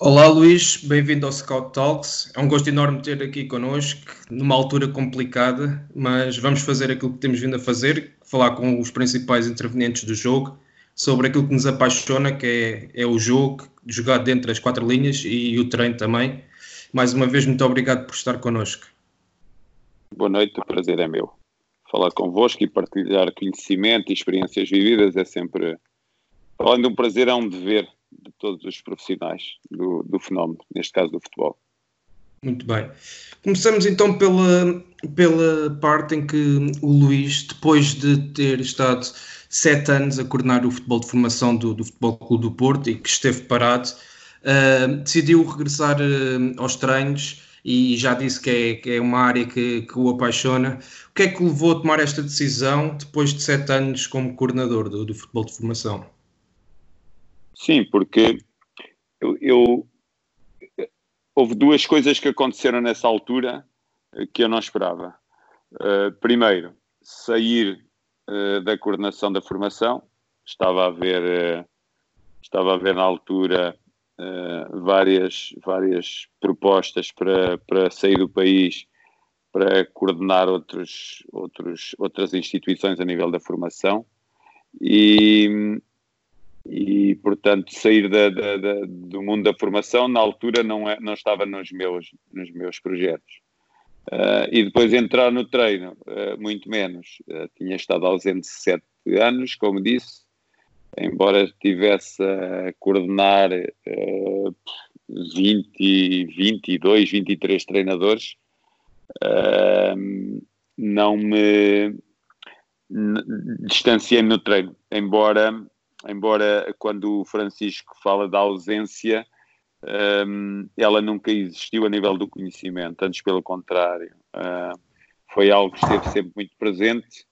Olá Luís, bem-vindo ao Scout Talks. É um gosto enorme ter aqui connosco, numa altura complicada, mas vamos fazer aquilo que temos vindo a fazer, falar com os principais intervenientes do jogo, sobre aquilo que nos apaixona, que é, é o jogo, jogar dentro das quatro linhas e, e o treino também. Mais uma vez, muito obrigado por estar connosco. Boa noite, o prazer é meu. Falar convosco e partilhar conhecimento e experiências vividas é sempre, além de um prazer, é um dever de todos os profissionais do, do fenómeno, neste caso do futebol. Muito bem. Começamos então pela, pela parte em que o Luís, depois de ter estado sete anos a coordenar o futebol de formação do, do Futebol Clube do Porto e que esteve parado, uh, decidiu regressar uh, aos treinos e já disse que é, que é uma área que, que, o apaixona. O que é que o levou a tomar esta decisão depois de sete anos como coordenador do, do futebol de formação? Sim, porque eu, eu, houve duas coisas que aconteceram nessa altura que eu não esperava. Uh, primeiro, sair uh, da coordenação da formação. Estava a ver, uh, estava a ver na altura várias, várias propostas para, para sair do país para coordenar outros, outros, outras instituições a nível da formação. E, e portanto sair da, da, da, do mundo da formação na altura não, é, não estava nos meus, nos meus projetos. Uh, e depois entrar no treino, uh, muito menos. Uh, tinha estado ausente sete anos, como disse, embora estivesse a coordenar uh, 20, 22, 23 treinadores, não me distanciei no treino, embora embora quando o Francisco fala da ausência, um, ela nunca existiu a nível do conhecimento, antes pelo contrário. Uh, foi algo que esteve sempre muito presente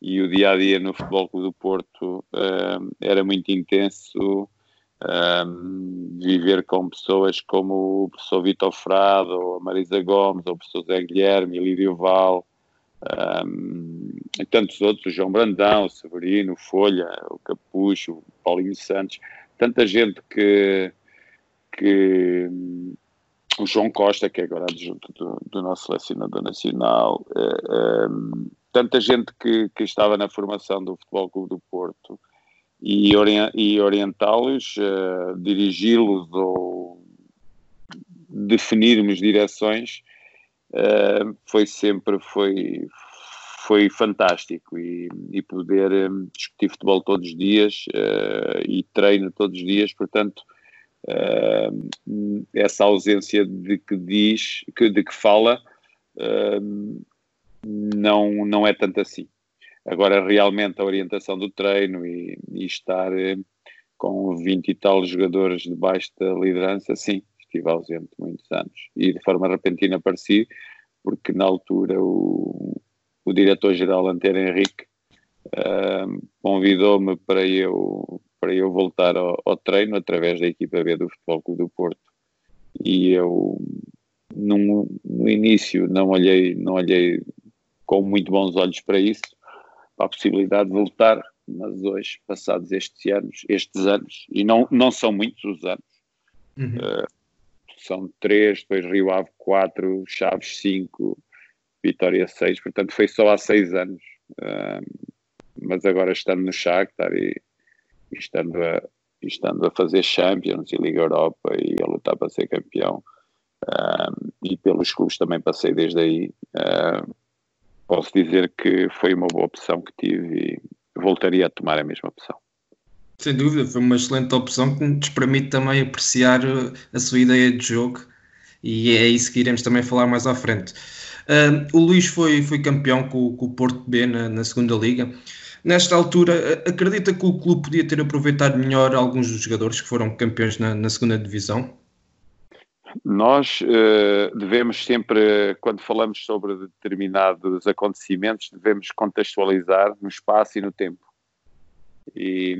e o dia a dia no Futebol Clube do Porto uh, era muito intenso. Um, viver com pessoas como o professor Vitor Frado, a Marisa Gomes, o professor Zé Guilherme, Lídio Val, um, e tantos outros, o João Brandão, o Severino, o Folha, o Capucho, o Paulinho Santos, tanta gente que, que o João Costa, que é agora adjunto do, do nosso selecionador nacional, um, tanta gente que, que estava na formação do Futebol Clube do Porto e, e orientá-los, uh, dirigi-los ou definirmos direções uh, foi sempre foi, foi fantástico e, e poder um, discutir futebol todos os dias uh, e treino todos os dias, portanto uh, essa ausência de que diz, que, de que fala não, não é tanto assim. Agora realmente a orientação do treino e, e estar com 20 e tal jogadores debaixo da liderança, sim, estive ausente muitos anos e de forma repentina apareci porque na altura o, o diretor-geral Antero Henrique uh, convidou-me para eu, para eu voltar ao, ao, treino através da equipa B do Futebol Clube do Porto e eu no, no início não olhei, não olhei com muito bons olhos para isso, para a possibilidade de voltar, mas hoje, passados estes anos, estes anos, e não, não são muitos os anos, uhum. uh, são três, depois Rio Ave quatro, Chaves cinco, Vitória seis, portanto foi só há seis anos. mas agora estando no Shakhtar e, e estando, a, estando a fazer Champions e Liga Europa e a lutar para ser campeão, e pelos clubes também passei desde aí, posso dizer que foi uma boa opção que tive e voltaria a tomar a mesma opção. Sem dúvida, foi uma excelente opção que nos permite também apreciar uh, a sua ideia de jogo e é isso que iremos também falar mais à frente. Uh, o Luís foi, foi campeão com, com o Porto B na, na, segunda liga. Nesta altura, acredita que o clube podia ter aproveitado melhor alguns dos jogadores que foram campeões na, na segunda divisão? Nós uh, devemos sempre, quando falamos sobre determinados acontecimentos, devemos contextualizar no espaço e no tempo. E,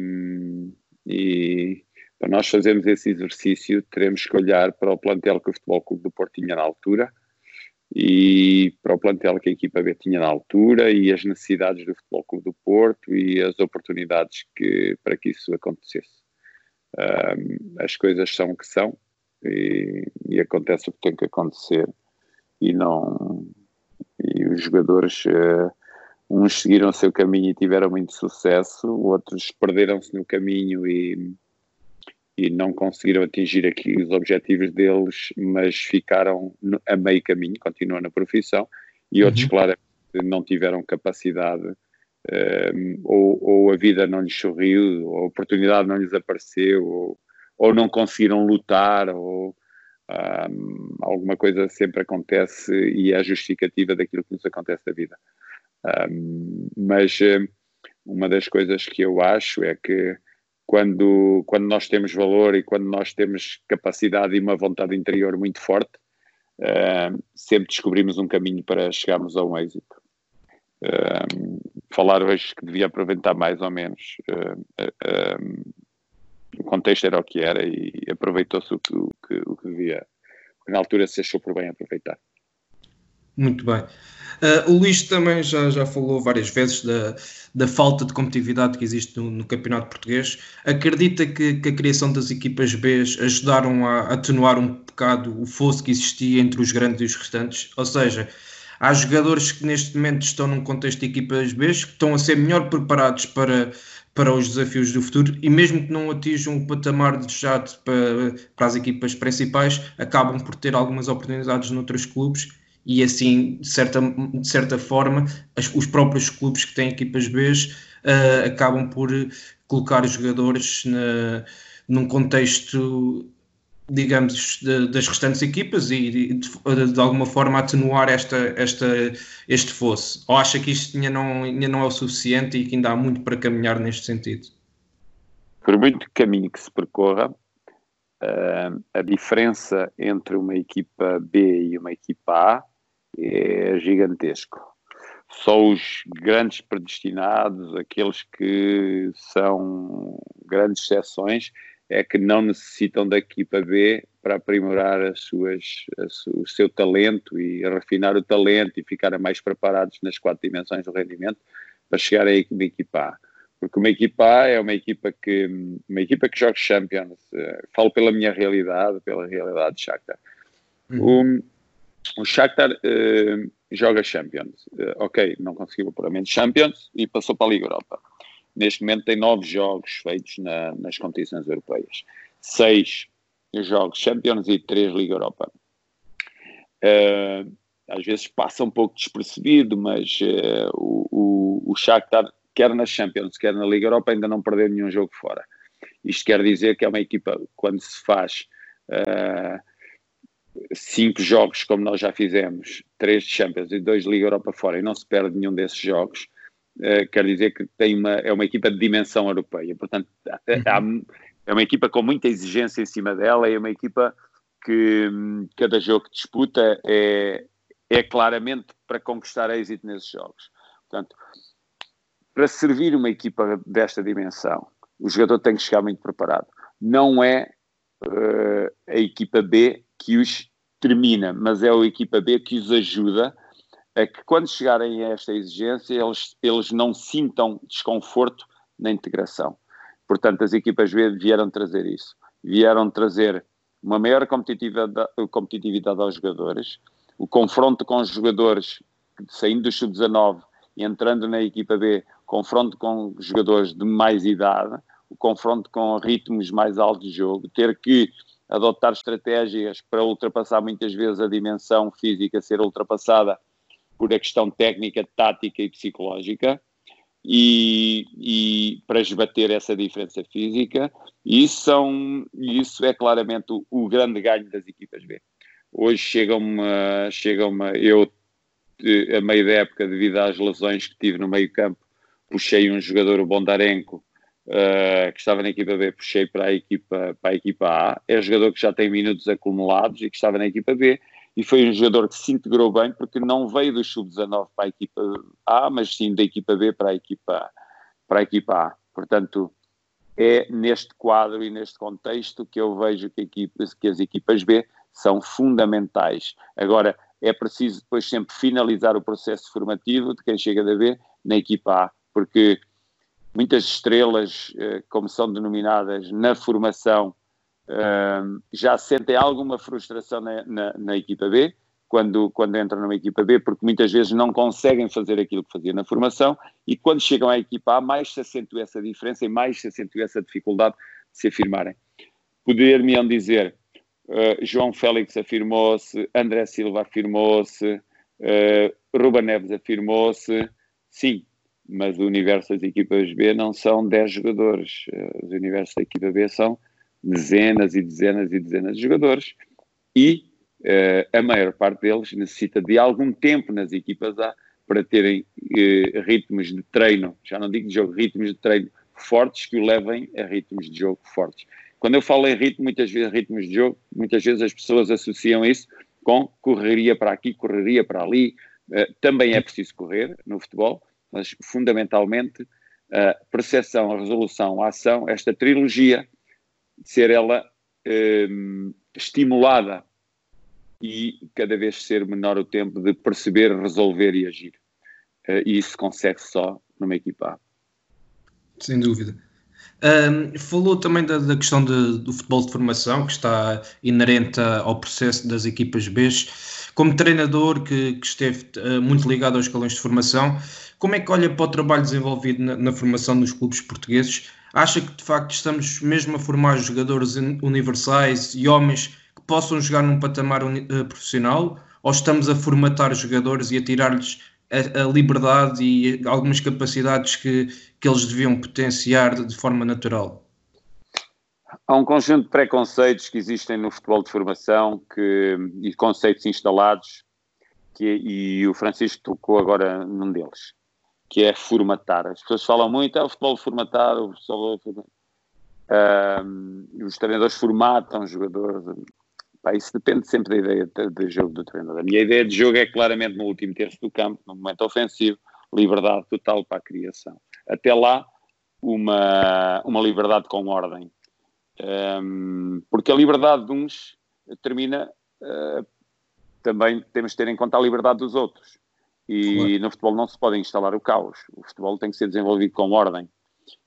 e para nós fazermos esse exercício, teremos que olhar para o plantel que o Futebol Clube do Porto tinha na altura e para o plantel que a equipa B tinha na altura e as necessidades do Futebol Clube do Porto e as oportunidades que, para que isso acontecesse. Um, as coisas são o que são e, e, acontece o que tem que acontecer e não e os jogadores uh, uns seguiram o seu caminho e tiveram muito sucesso, outros perderam-se no caminho e, e não conseguiram atingir aqui os objetivos deles, mas ficaram a meio caminho, continuam na profissão, e outros, uhum. claro, não tiveram capacidade, um, eh, ou, ou, a vida não lhes sorriu, ou a oportunidade não lhes apareceu, ou, ou não conseguiram lutar, ou um, alguma coisa sempre acontece e é a justificativa daquilo que nos acontece na vida. Mas eh, uma das coisas que eu acho é que quando, quando nós temos valor e quando nós temos capacidade e uma vontade interior muito forte, uh, sempre descobrimos um caminho para chegarmos a um êxito. Uh, falar hoje que devia aproveitar mais ou menos. Uh, o contexto era o que era e aproveitou-se o que, o, que, o que devia, na altura se achou por bem aproveitar. Muito bem. Uh, o Luís também já, já falou várias vezes da, da falta de competitividade que existe no, no campeonato português. Acredita que, que, a criação das equipas B ajudaram a atenuar um bocado o fosso que existia entre os grandes e os restantes? Ou seja, há jogadores que neste momento estão num contexto de equipas B que estão a ser melhor preparados para, para os desafios do futuro e mesmo que não atinjam o patamar desejado para, para as equipas principais, acabam por ter algumas oportunidades noutros clubes e assim, de certa, de certa forma, as, os próprios clubes que têm equipas B uh, acabam por colocar os jogadores na, num contexto, digamos, de, das restantes equipas e de, de, de, alguma forma atenuar esta, esta, este fosse. Ou acha que isto ainda não, ainda não é o suficiente e que ainda há muito para caminhar neste sentido? Por muito caminho que se percorra, uh, a diferença entre uma equipa B e uma equipa A é gigantesco. Só os grandes predestinados, aqueles que são grandes exceções, é que não necessitam da equipa B para aprimorar as suas, o seu talento e refinar o talento e ficarem mais preparados nas quatro dimensões do rendimento para chegar a uma equipa A. Porque uma equipa A é uma equipa que, uma equipa que joga Champions. Uh, falo pela minha realidade, pela realidade de Shakhtar. Uhum. Um, o Shakhtar uh, joga Champions. Uh, ok, não conseguiu o apuramento Champions e passou para a Liga Europa. Neste momento tem nove jogos feitos na, nas competições europeias. Seis jogos Champions e três Liga Europa. Uh, às vezes passa um pouco despercebido, mas o, o, o Shakhtar, quer na Champions, quer na Liga Europa, ainda não perdeu nenhum jogo fora. Isto quer dizer que é uma equipa, quando se faz cinco jogos, como nós já fizemos, três de Champions e dois de Liga Europa fora, e não se perde nenhum desses jogos, uh, quer dizer que tem uma, é uma equipa de dimensão europeia. Portanto, uhum. é uma equipa com muita exigência em cima dela, é uma equipa que cada jogo que disputa é, é claramente para conquistar êxito nesses jogos. Portanto, para servir uma equipa desta dimensão, o jogador tem que chegar muito preparado. Não é uh, a equipa B que os termina, mas é a equipa B que os ajuda a que quando chegarem a esta exigência eles, eles não sintam desconforto na integração. Portanto, as equipas B vieram trazer isso. Vieram trazer uma maior competitividade, competitividade aos jogadores, o confronto com os jogadores saindo do sub-19 e entrando na equipa B, confronto com jogadores de mais idade, o confronto com ritmos mais altos de jogo, ter que adotar estratégias para ultrapassar muitas vezes a dimensão física ser ultrapassada por a questão técnica, tática e psicológica, e, e para esbater essa diferença física, e isso, são, isso é claramente o, o grande ganho das equipas B. Hoje chegam-me, chegam eu a meio da época, devido às lesões que tive no meio campo, puxei um jogador, o Bondarenko, uh, que estava na equipa B, puxei para a equipa, para a equipa A. É um jogador que já tem minutos acumulados e que estava na equipa B. E foi um jogador que se integrou bem porque não veio do sub-19 para a equipa A, mas sim da equipa B para a equipa, para a equipa A. Portanto, é neste quadro e neste contexto que eu vejo que, que as equipas B são fundamentais. Agora, é preciso depois sempre finalizar o processo formativo de quem chega da B na equipa A, porque muitas estrelas, eh, como são denominadas na formação, eh, já sentem alguma frustração na, na, na, equipa B, quando, quando entram numa equipa B, porque muitas vezes não conseguem fazer aquilo que faziam na formação, e quando chegam à equipa A, mais se acentua essa diferença e mais se acentua essa dificuldade de se afirmarem. Poder-me dizer, uh, João Félix afirmou-se, André Silva afirmou-se, Ruba Neves afirmou-se, sim, mas o universo das equipas B não são 10 jogadores. Uh, os universos da equipa B são dezenas e dezenas e dezenas de jogadores e uh, a maior parte deles necessita de algum tempo nas equipas A para terem uh, ritmos de treino, já não digo de jogo, ritmos de treino fortes que o levem a ritmos de jogo fortes. Quando eu falo em ritmo, muitas vezes ritmos de jogo, muitas vezes as pessoas associam isso com correria para aqui, correria para ali. Uh, também é preciso correr no futebol, mas fundamentalmente a percepção, a resolução, a ação, esta trilogia, ser ela um, estimulada e cada vez ser menor o tempo de perceber, resolver e agir. Uh, e isso consegue só numa equipa Sem dúvida. Um, falou também da, da questão de, do futebol de formação, que está inerente ao processo das equipas B. Como treinador que, que esteve uh, muito ligado aos escalões de formação, como é que olha para o trabalho desenvolvido na, na, formação dos clubes portugueses? Acha que de facto estamos mesmo a formar jogadores universais e homens que possam jogar num patamar uh, profissional? Ou estamos a formatar jogadores e a tirar-lhes a, a, liberdade e algumas capacidades que, que eles deviam potenciar de, de forma natural? Há um conjunto de preconceitos que existem no futebol de formação que, e conceitos instalados que, e o Francisco tocou agora num deles que é formatar. As pessoas falam muito, é o futebol formatado, o futebol um, os treinadores formatam os jogadores. Pá, isso depende sempre da ideia de, de, jogo do treinador. A minha ideia de jogo é claramente no último terço do campo, no momento ofensivo, liberdade total para a criação. Até lá, uma, uma liberdade com ordem. Um, porque a liberdade de uns termina, uh, também temos de ter em conta a liberdade dos outros. E claro. no futebol não se pode instalar o caos. O futebol tem que ser desenvolvido com ordem.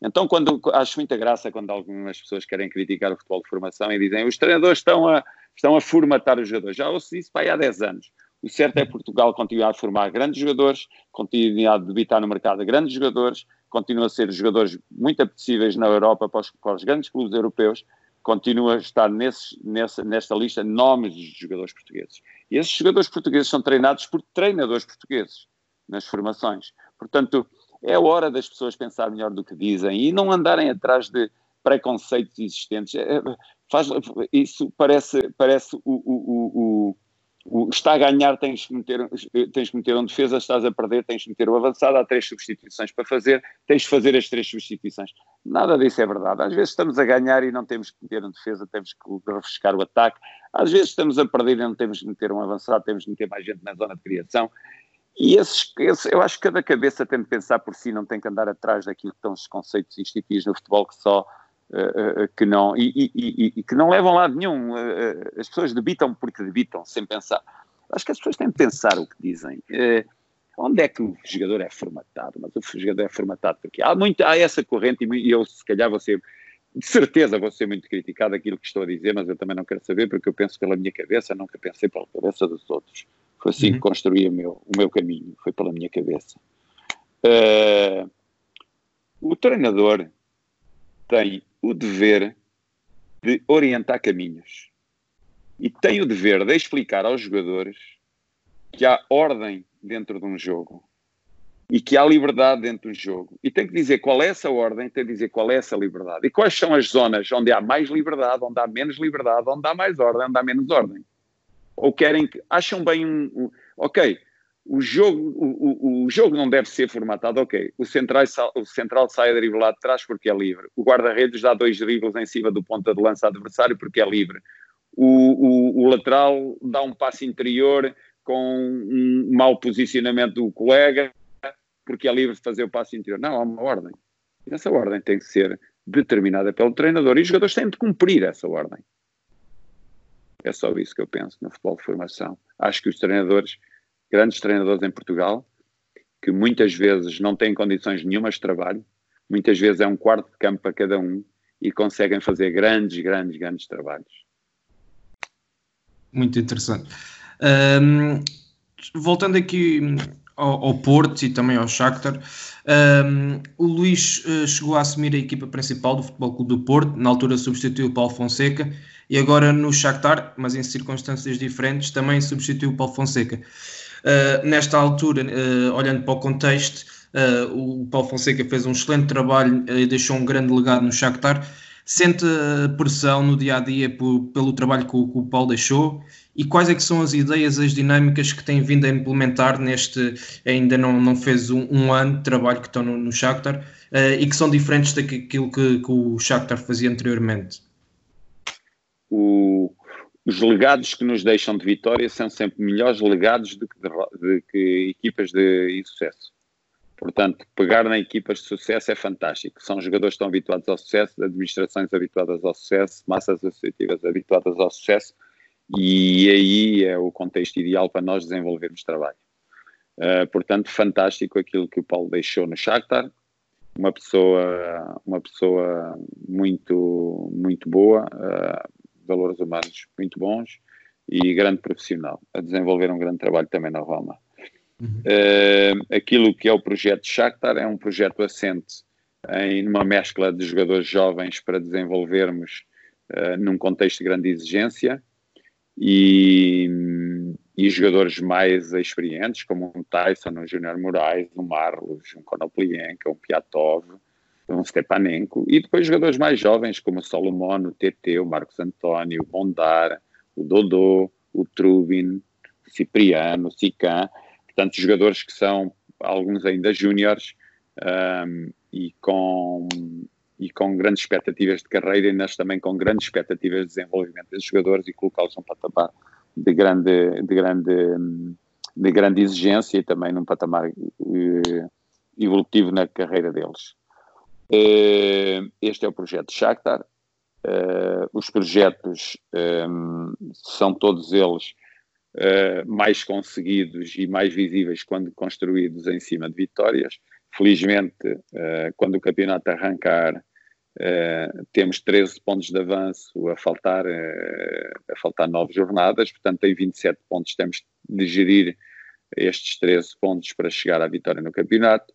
Então, quando acho muita graça quando algumas pessoas querem criticar o futebol de formação e dizem os treinadores estão a, estão a formatar os jogadores. Já ouço isso há 10 anos. O certo é Portugal continuar a formar grandes jogadores, continuar a debitar no mercado grandes jogadores, continua a ser jogadores muito apetecíveis na Europa para os, para os grandes clubes europeus, continua a estar nesses, nessa, nesta lista nomes de jogadores portugueses. E esses jogadores portugueses são treinados por treinadores portugueses nas formações. Portanto, é hora das pessoas pensar melhor do que dizem e não andarem atrás de preconceitos existentes. É, faz, isso parece, parece o, o, o, o, está a ganhar, tens que, meter, tens que meter um defesa, estás a perder, tens que meter o avançado, há três substituições para fazer, tens de fazer as três substituições. Nada disso é verdade. Às vezes estamos a ganhar e não temos que meter um defesa, temos que refrescar o ataque. Às vezes estamos a perder e não temos que meter um avançado, temos que meter mais gente na zona de criação. E esses, esses, eu acho que cada cabeça tem de pensar por si, não tem que andar atrás daquilo que estão os conceitos instituídos no futebol que só uh, uh, que não e, e, e, e, que não levam lado nenhum. As pessoas debitam porque debitam, sem pensar. Acho que as pessoas têm de pensar o que dizem. onde é que o jogador é formatado? Mas o jogador é formatado porque há, muito, há essa corrente e eu se calhar vou ser de certeza vou ser muito criticado aquilo que estou a dizer, mas eu também não quero saber porque eu penso pela minha cabeça, nunca pensei pela cabeça dos outros. Foi assim uhum. que construí o meu, o meu caminho, foi pela minha cabeça. Uh, o treinador tem o dever de orientar caminhos e tem o dever de explicar aos jogadores que há ordem dentro de um jogo e que há liberdade dentro do jogo. E tem que dizer qual é essa ordem, tem que dizer qual é essa liberdade. E quais são as zonas onde há mais liberdade, onde há menos liberdade, onde há mais ordem, onde há menos ordem. Ou querem que. Acham bem um. um ok, o jogo, o, o, o, jogo não deve ser formatado, ok. O central, o central sai a driblar de trás porque é livre. O guarda-redes dá dois dribles em cima do ponta de lança adversário porque é livre. O, o, lateral dá um passe interior com um mau posicionamento do colega porque é livre de fazer o passo interior. Não, há uma ordem. E essa ordem tem que ser determinada pelo treinador e os jogadores têm de cumprir essa ordem. É só isso que eu penso no futebol de formação. Acho que os treinadores, grandes treinadores em Portugal, que muitas vezes não têm condições nenhumas de trabalho, muitas vezes é um quarto de campo para cada um e conseguem fazer grandes, grandes, grandes trabalhos. Muito interessante. Um, voltando aqui ao, ao Porto e também ao Shakhtar. Um, o Luís uh, chegou a assumir a equipa principal do Futebol Clube do Porto, na altura substituiu o Paulo Fonseca e agora no Shakhtar, mas em circunstâncias diferentes, também substituiu o Paulo Fonseca. Uh, nesta altura, uh, olhando para o contexto, o Paulo Fonseca fez um excelente trabalho e deixou um grande legado no Shakhtar. Sente pressão no dia a dia pelo trabalho que o, que o Paulo deixou e quais é que são as ideias, as dinâmicas que tem vindo a implementar neste, ainda não, não fez um, um ano de trabalho que estão no, no Shakhtar uh, e que são diferentes daquilo que, que o Shakhtar fazia anteriormente? O, os legados que nos deixam de vitória são sempre melhores legados do que, de, de que equipas de sucesso. Portanto, pegar na equipas de sucesso é fantástico. São jogadores que estão habituados ao sucesso, administrações habituadas ao sucesso, massas associativas habituadas ao sucesso e aí é o contexto ideal para nós desenvolvermos trabalho. Uh, portanto, fantástico aquilo que o Paulo deixou no Shakhtar, uma pessoa, uma pessoa muito, muito boa, uh, valores humanos muito bons e grande profissional, a desenvolver um grande trabalho também na Roma. Uhum. Uh, aquilo que é o projeto Shakhtar é um projeto assente em uma mescla de jogadores jovens para desenvolvermos num contexto de grande exigência, e, e jogadores mais experientes, como um Tyson, um Júnior Moraes, um Marlos, um Konoplienko, um Piatov, um Stepanenko, e depois jogadores mais jovens, como o Solomon, o TT, o Marcos António, o Bondar, o Dodô, o Trubin, o Cipriano, o Sican, portanto, jogadores que são alguns ainda júniores um, e com e com grandes expectativas de carreira e nós também com grandes expectativas de desenvolvimento desses jogadores e colocá-los num patamar de grande, de, grande, de grande exigência e também num patamar uh, evolutivo na carreira deles. Uh, este é o projeto Shakhtar. Uh, os projetos um, são todos eles mais conseguidos e mais visíveis quando construídos em cima de vitórias. Felizmente, quando o campeonato arrancar, temos 13 pontos de avanço a faltar, a faltar 9 jornadas, portanto, em 27 pontos temos de gerir estes 13 pontos para chegar à vitória no campeonato.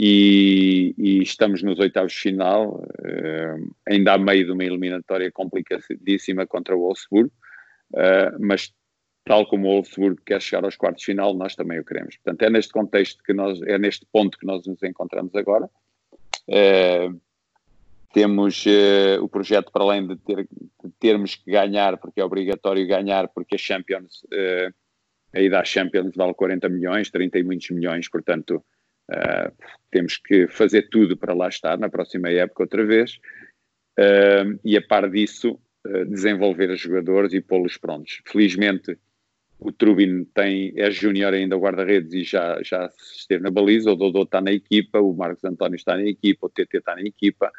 E, e estamos nos oitavos de final, uh, ainda a meio de uma eliminatória complicadíssima contra o Wolfsburg, mas tal como o Wolfsburg quer chegar aos quartos de final, nós também o queremos. Portanto, é neste contexto que nós, é neste ponto que nós nos encontramos agora. Uh, temos uh, o projeto para além de, ter, de, termos que ganhar, porque é obrigatório ganhar, porque a Champions, uh, a ida à Champions vale 40 milhões, 30 e muitos milhões, portanto uh, temos que fazer tudo para lá estar na próxima época outra vez uh, e a par disso desenvolver os jogadores e pô-los prontos. Felizmente o Trubin tem, é júnior ainda guarda-redes e já, já esteve na baliza, o Dodô está na equipa, o Marcos António está na equipa, o TT está na equipa,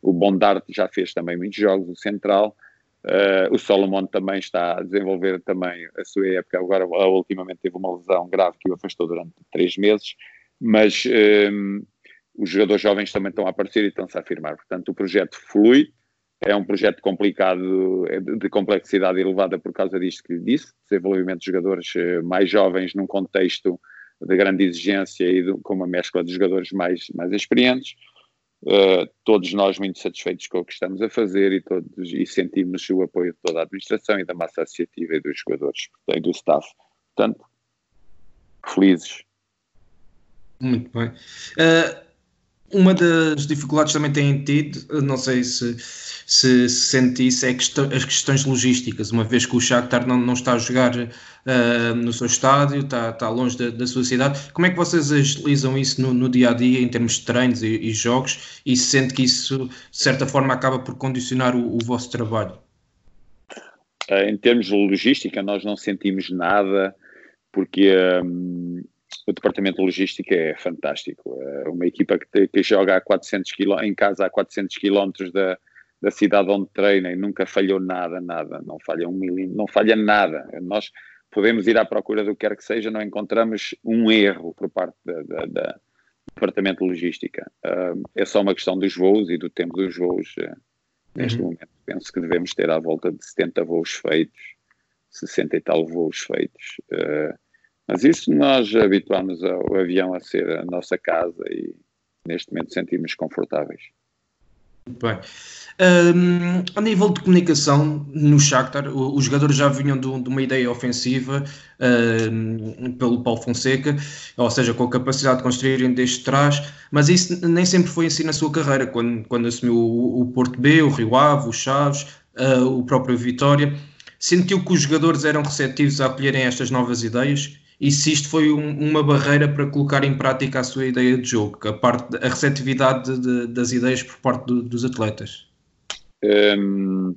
o Bondarte já fez também muitos jogos, o Central. Uh, o Solomon também está a desenvolver também a sua época. Agora, ultimamente, teve uma lesão grave que o afastou durante três meses, mas um, eh, os jogadores jovens também estão a aparecer e estão-se a afirmar. Portanto, o projeto flui. É um projeto complicado, é de complexidade elevada por causa disto que disse, desenvolvimento de jogadores eh, mais jovens num contexto de grande exigência e de, com uma mescla de jogadores mais, mais experientes. Uh, todos nós muito satisfeitos com o que estamos a fazer e, todos, e sentimos o apoio de toda a administração e da massa associativa e dos jogadores e do staff. Portanto, felizes. Muito bem. Uh, uma das dificuldades também têm tido, não sei se, se, se sente isso, é questão, as questões logísticas, uma vez que o Shakhtar não, não está a jogar uh, no seu estádio, está, está longe da, da, sua cidade. Como é que vocês agilizam isso no, no dia a dia, em termos de treinos e, e, jogos, e se sente que isso, de certa forma, acaba por condicionar o, o vosso trabalho? Em termos de logística, nós não sentimos nada, porque. Um o departamento de logística é fantástico. É uma equipa que, que joga a 400 km, em casa a 400 km da, da cidade onde treina e nunca falhou nada, nada, não falha um milímetro, não falha nada. Nós podemos ir à procura do que quer que seja, não encontramos um erro por parte da, da, da do departamento de logística. Uh, é só uma questão dos voos e do tempo dos voos. Uh, neste uhum. momento, penso que devemos ter à volta de 70 voos feitos, 60 e tal voos feitos. Mas isso nós habituamos o avião a ser a nossa casa e neste momento sentimos confortáveis. Bem. Um, a nível de comunicação no Shakhtar, os jogadores já vinham de, de uma ideia ofensiva um, pelo Paulo Fonseca, ou seja, com a capacidade de construírem desde trás, mas isso nem sempre foi assim na sua carreira, quando, quando assumiu o, o Porto B, o Rio Ave, o Chaves, uh, o próprio Vitória. Sentiu que os jogadores eram receptivos a acolherem estas novas ideias e se isto foi um, uma barreira para colocar em prática a sua ideia de jogo, a, parte, a receptividade de, de, das ideias por parte do, dos atletas? Um,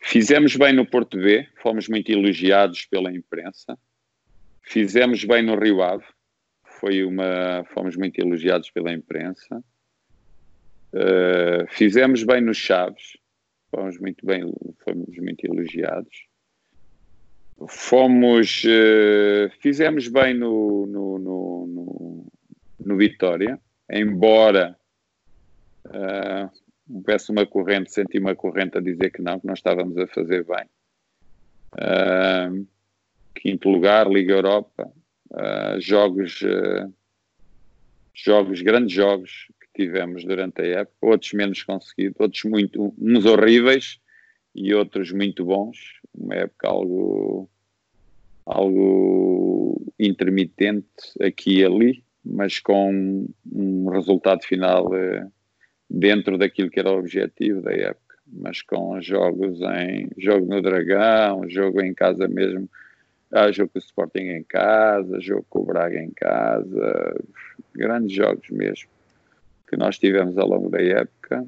fizemos bem no Porto B, fomos muito elogiados pela imprensa. Fizemos bem no Rio Ave, foi uma, fomos muito elogiados pela imprensa. Uh, fizemos bem no Chaves, fomos muito bem, fomos muito elogiados fomos, uh, fizemos bem no, no, no, no, no Vitória, embora uh, houvesse uma corrente, senti uma corrente a dizer que não, que não estávamos a fazer bem. Uh, quinto lugar, Liga Europa, uh, jogos, uh, jogos, grandes jogos que tivemos durante a época, outros menos conseguidos, outros muito, uns horríveis e outros muito bons. Uma época algo, algo intermitente aqui e ali, mas com um resultado final eh, dentro daquilo que era o objetivo da época, mas com jogos em jogo no Dragão, jogo em casa mesmo, ah, jogo com o Sporting em casa, jogo com o Braga em casa, grandes jogos mesmo que nós tivemos ao longo da época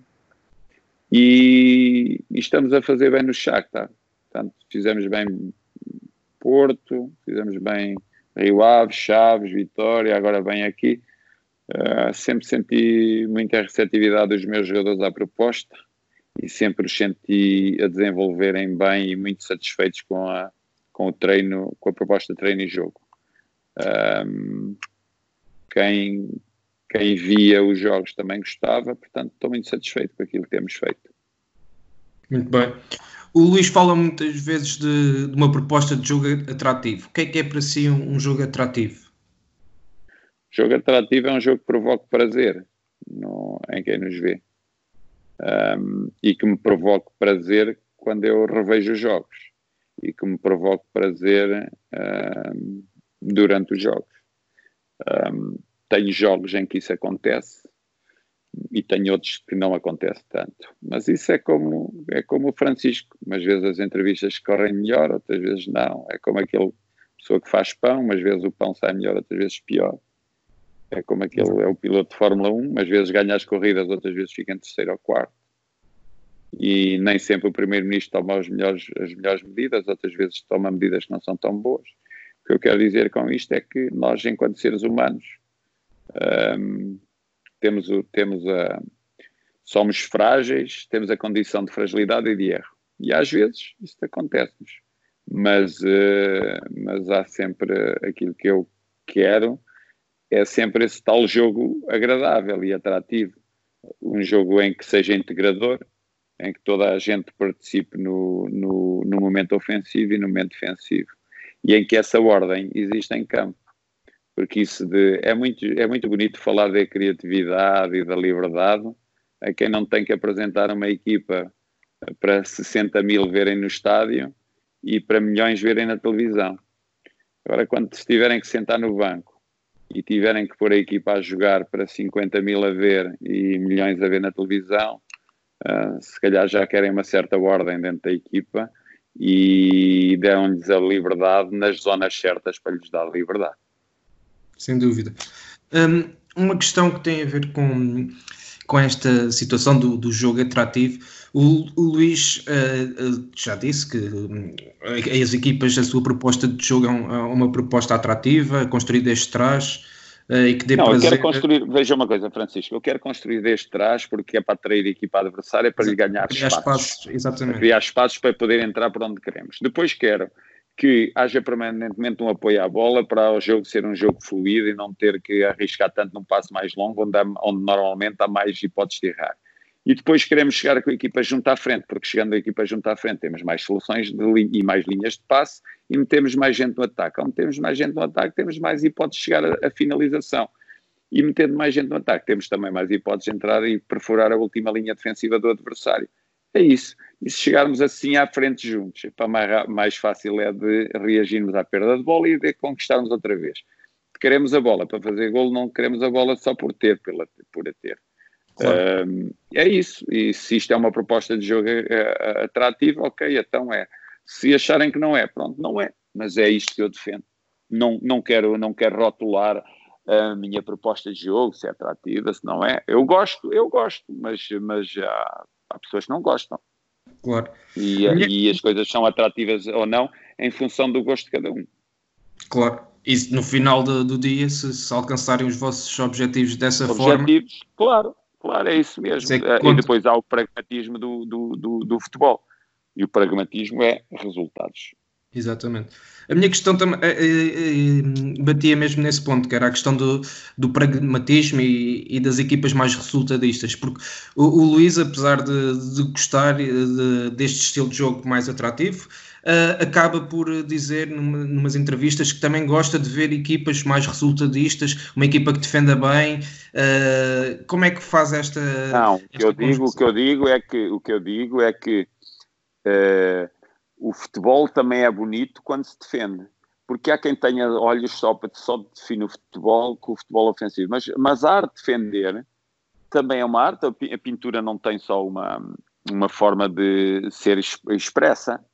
e, e estamos a fazer bem no Shakhtar Portanto, fizemos bem Porto, fizemos bem Rio Ave, Chaves, Vitória, agora bem aqui. Uh, sempre senti muita receptividade dos meus jogadores à proposta e sempre os senti a desenvolverem bem e muito satisfeitos com, a, com o treino, com a proposta de treino e jogo. Um, quem, quem via os jogos também gostava, portanto estou muito satisfeito com aquilo que temos feito. Muito bem. O Luís fala muitas vezes de, de, uma proposta de jogo atrativo. O que é que é para si um, um jogo atrativo? Jogo atrativo é um jogo que provoque prazer no, em quem nos vê. Um, e que me provoque prazer quando eu revejo os jogos. E que me provoque prazer um, durante os jogos. Um, tenho jogos em que isso acontece e tenho outros que não acontece tanto. Mas isso é como, é como o Francisco. Umas vezes as entrevistas correm melhor, outras vezes não. É como aquele pessoa que faz pão, umas vezes o pão sai melhor, outras vezes pior. É como aquele é o piloto de Fórmula 1, umas vezes ganha as corridas, outras vezes fica em terceiro ou quarto. E nem sempre o primeiro-ministro toma as melhores, as melhores medidas, outras vezes toma medidas que não são tão boas. O que eu quero dizer com isto é que nós, enquanto seres humanos, hum, temos, o, temos a, somos frágeis, temos a condição de fragilidade e de erro. E às vezes isso acontece-nos. Mas, uh, mas há sempre aquilo que eu quero, é sempre esse tal jogo agradável e atrativo. Um jogo em que seja integrador, em que toda a gente participe no, no, no momento ofensivo e no momento defensivo. E em que essa ordem existe em campo porque isso de, é, muito, é muito bonito falar da criatividade e da liberdade a quem não tem que apresentar uma equipa para 60 mil verem no estádio e para milhões verem na televisão. Agora, quando se tiverem que sentar no banco e tiverem que pôr a equipa a jogar para 50 mil a ver e milhões a ver na televisão, uh, se calhar já querem uma certa ordem dentro da equipa e dão-lhes a liberdade nas zonas certas para lhes dar liberdade. Sem dúvida. Um, uma questão que tem a ver com, com esta situação do, do jogo atrativo. O, o Luís uh, já disse que uh, as equipas, a sua proposta de jogo é, um, é uma proposta atrativa, construída desde trás uh, e que dê Não, prazer... eu quero construir, veja uma coisa, Francisco, eu quero construir desde trás porque é para atrair a equipa adversária, para lhe ganhar criar espaços. espaços. Exatamente. Criar espaços para poder entrar por onde queremos. Depois quero que haja permanentemente um apoio à bola para o jogo ser um jogo fluido e não ter que arriscar tanto num passo mais longo, onde, há, onde normalmente há mais hipóteses de errar. E depois queremos chegar com a equipa junto à frente, porque chegando a equipa junto à frente temos mais soluções e mais linhas de passe e metemos mais gente no ataque. Ao metermos mais gente no ataque, temos mais hipóteses de chegar à finalização. E metendo mais gente no ataque, temos também mais hipóteses de entrar e perfurar a última linha defensiva do adversário. É isso. E se chegarmos assim à frente juntos, para mais, mais fácil é de reagirmos à perda de bola e de conquistarmos outra vez. Queremos a bola para fazer golo, não queremos a bola só por ter, pela, por a ter. Claro. Um, é isso. E se isto é uma proposta de jogo uh, atrativa, ok, então é. Se acharem que não é, pronto, não é. Mas é isto que eu defendo. Não, não, quero, não quero rotular a minha proposta de jogo, se é atrativa, se não é. Eu gosto, eu gosto, mas, mas há, há pessoas que não gostam. Claro. E, e, as coisas são atrativas ou não em função do gosto de cada um. Claro. E no final do, do dia, se, se, alcançarem os vossos objetivos dessa objetivos, forma. Claro, claro, é isso mesmo. É e depois há o pragmatismo do, do, do, do futebol. E o pragmatismo é resultados. Exatamente. A minha questão também é, é, é, batia mesmo nesse ponto, que era a questão do, do pragmatismo e, e, das equipas mais resultadistas, porque o, o Luís, apesar de, de gostar de, deste estilo de jogo mais atrativo, uh, acaba por dizer numa, numas entrevistas que também gosta de ver equipas mais resultadistas, uma equipa que defenda bem. Uh, como é que faz esta? Não, o que eu digo, o que eu digo é que o que eu digo é que uh, o futebol também é bonito quando se defende. Porque há quem tenha olhos só para só definir o futebol com o futebol ofensivo. Mas, mas a arte de defender também é uma arte. A pintura não tem só uma, uma forma de ser expressa.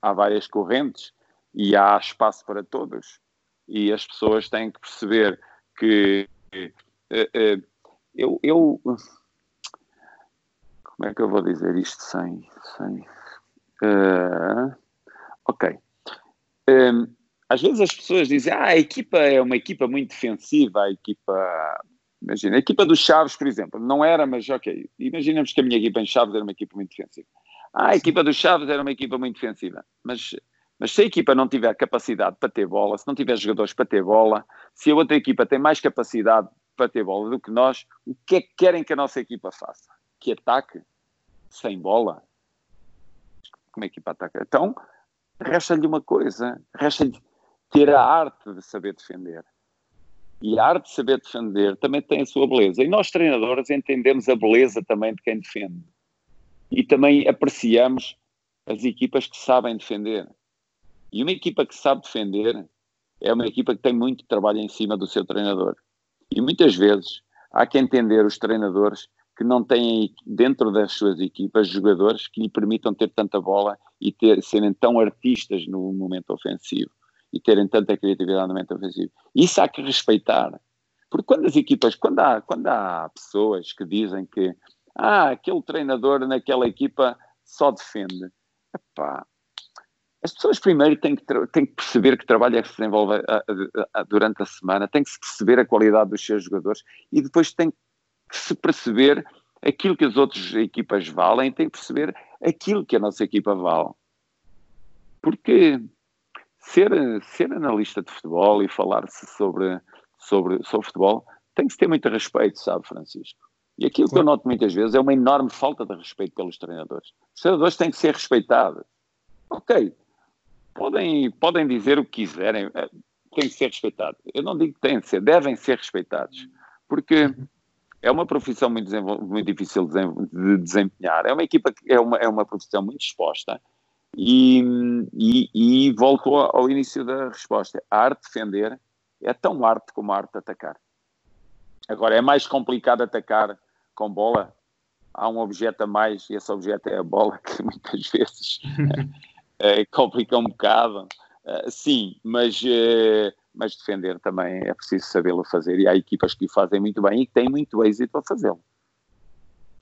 Há várias correntes e há espaço para todos. E as pessoas têm que perceber que uh, uh, eu, eu, como é que eu vou dizer isto sem, sem Uh, ok. Um, às vezes as pessoas dizem, ah, a equipa é uma equipa muito defensiva, a equipa... Imagina, a equipa dos Chaves, por exemplo, não era, mas ok, imaginemos que a minha equipa em Chaves era uma equipa muito defensiva. Ah, a equipa dos Chaves era uma equipa muito defensiva, mas, mas se a equipa não tiver capacidade para ter bola, se não tiver jogadores para ter bola, se a outra equipa tem mais capacidade para ter bola do que nós, o que é que querem que a nossa equipa faça? Que ataque? Sem bola? como a equipa ataca. Então, resta-lhe uma coisa, resta-lhe ter a arte de saber defender. E a arte de saber defender também tem a sua beleza. E nós, treinadores, entendemos a beleza também de quem defende. E também apreciamos as equipas que sabem defender. E uma equipa que sabe defender é uma equipa que tem muito trabalho em cima do seu treinador. E muitas vezes há que entender os treinadores que não têm dentro das suas equipas jogadores que lhe permitam ter tanta bola e ter, serem tão artistas no momento ofensivo e terem tanta criatividade no momento ofensivo. Isso há que respeitar. Porque quando as equipas, quando há, quando há pessoas que dizem que ah, aquele treinador naquela equipa só defende, epá, as pessoas primeiro têm que, têm que perceber que trabalho é que se desenvolve a, a, a, durante a semana, têm que se perceber a qualidade dos seus jogadores e depois têm que se perceber aquilo que as outras equipas valem, tem que perceber aquilo que a nossa equipa vale. Porque ser, ser analista de futebol e falar-se sobre, sobre, sobre futebol tem que se ter muito respeito, sabe, Francisco? E aquilo que eu noto muitas vezes é uma enorme falta de respeito pelos treinadores. Os treinadores têm que ser respeitados. Ok, podem, podem dizer o que quiserem, eh, têm que ser respeitados. Eu não digo que têm de ser, devem ser respeitados. Porque é uma profissão muito, muito difícil de desempenhar. É uma equipa que é uma, é uma profissão muito exposta. E, e, e volto ao início da resposta. A arte de defender é tão arte como a arte de atacar. Agora, é mais complicado atacar com bola. Há um objeto a mais e esse objeto é a bola, que muitas vezes é, complica um bocado. Uh, sim, mas, uh, mas defender também é preciso sabê-lo fazer e há equipas que o fazem muito bem e que têm muito êxito a fazê-lo.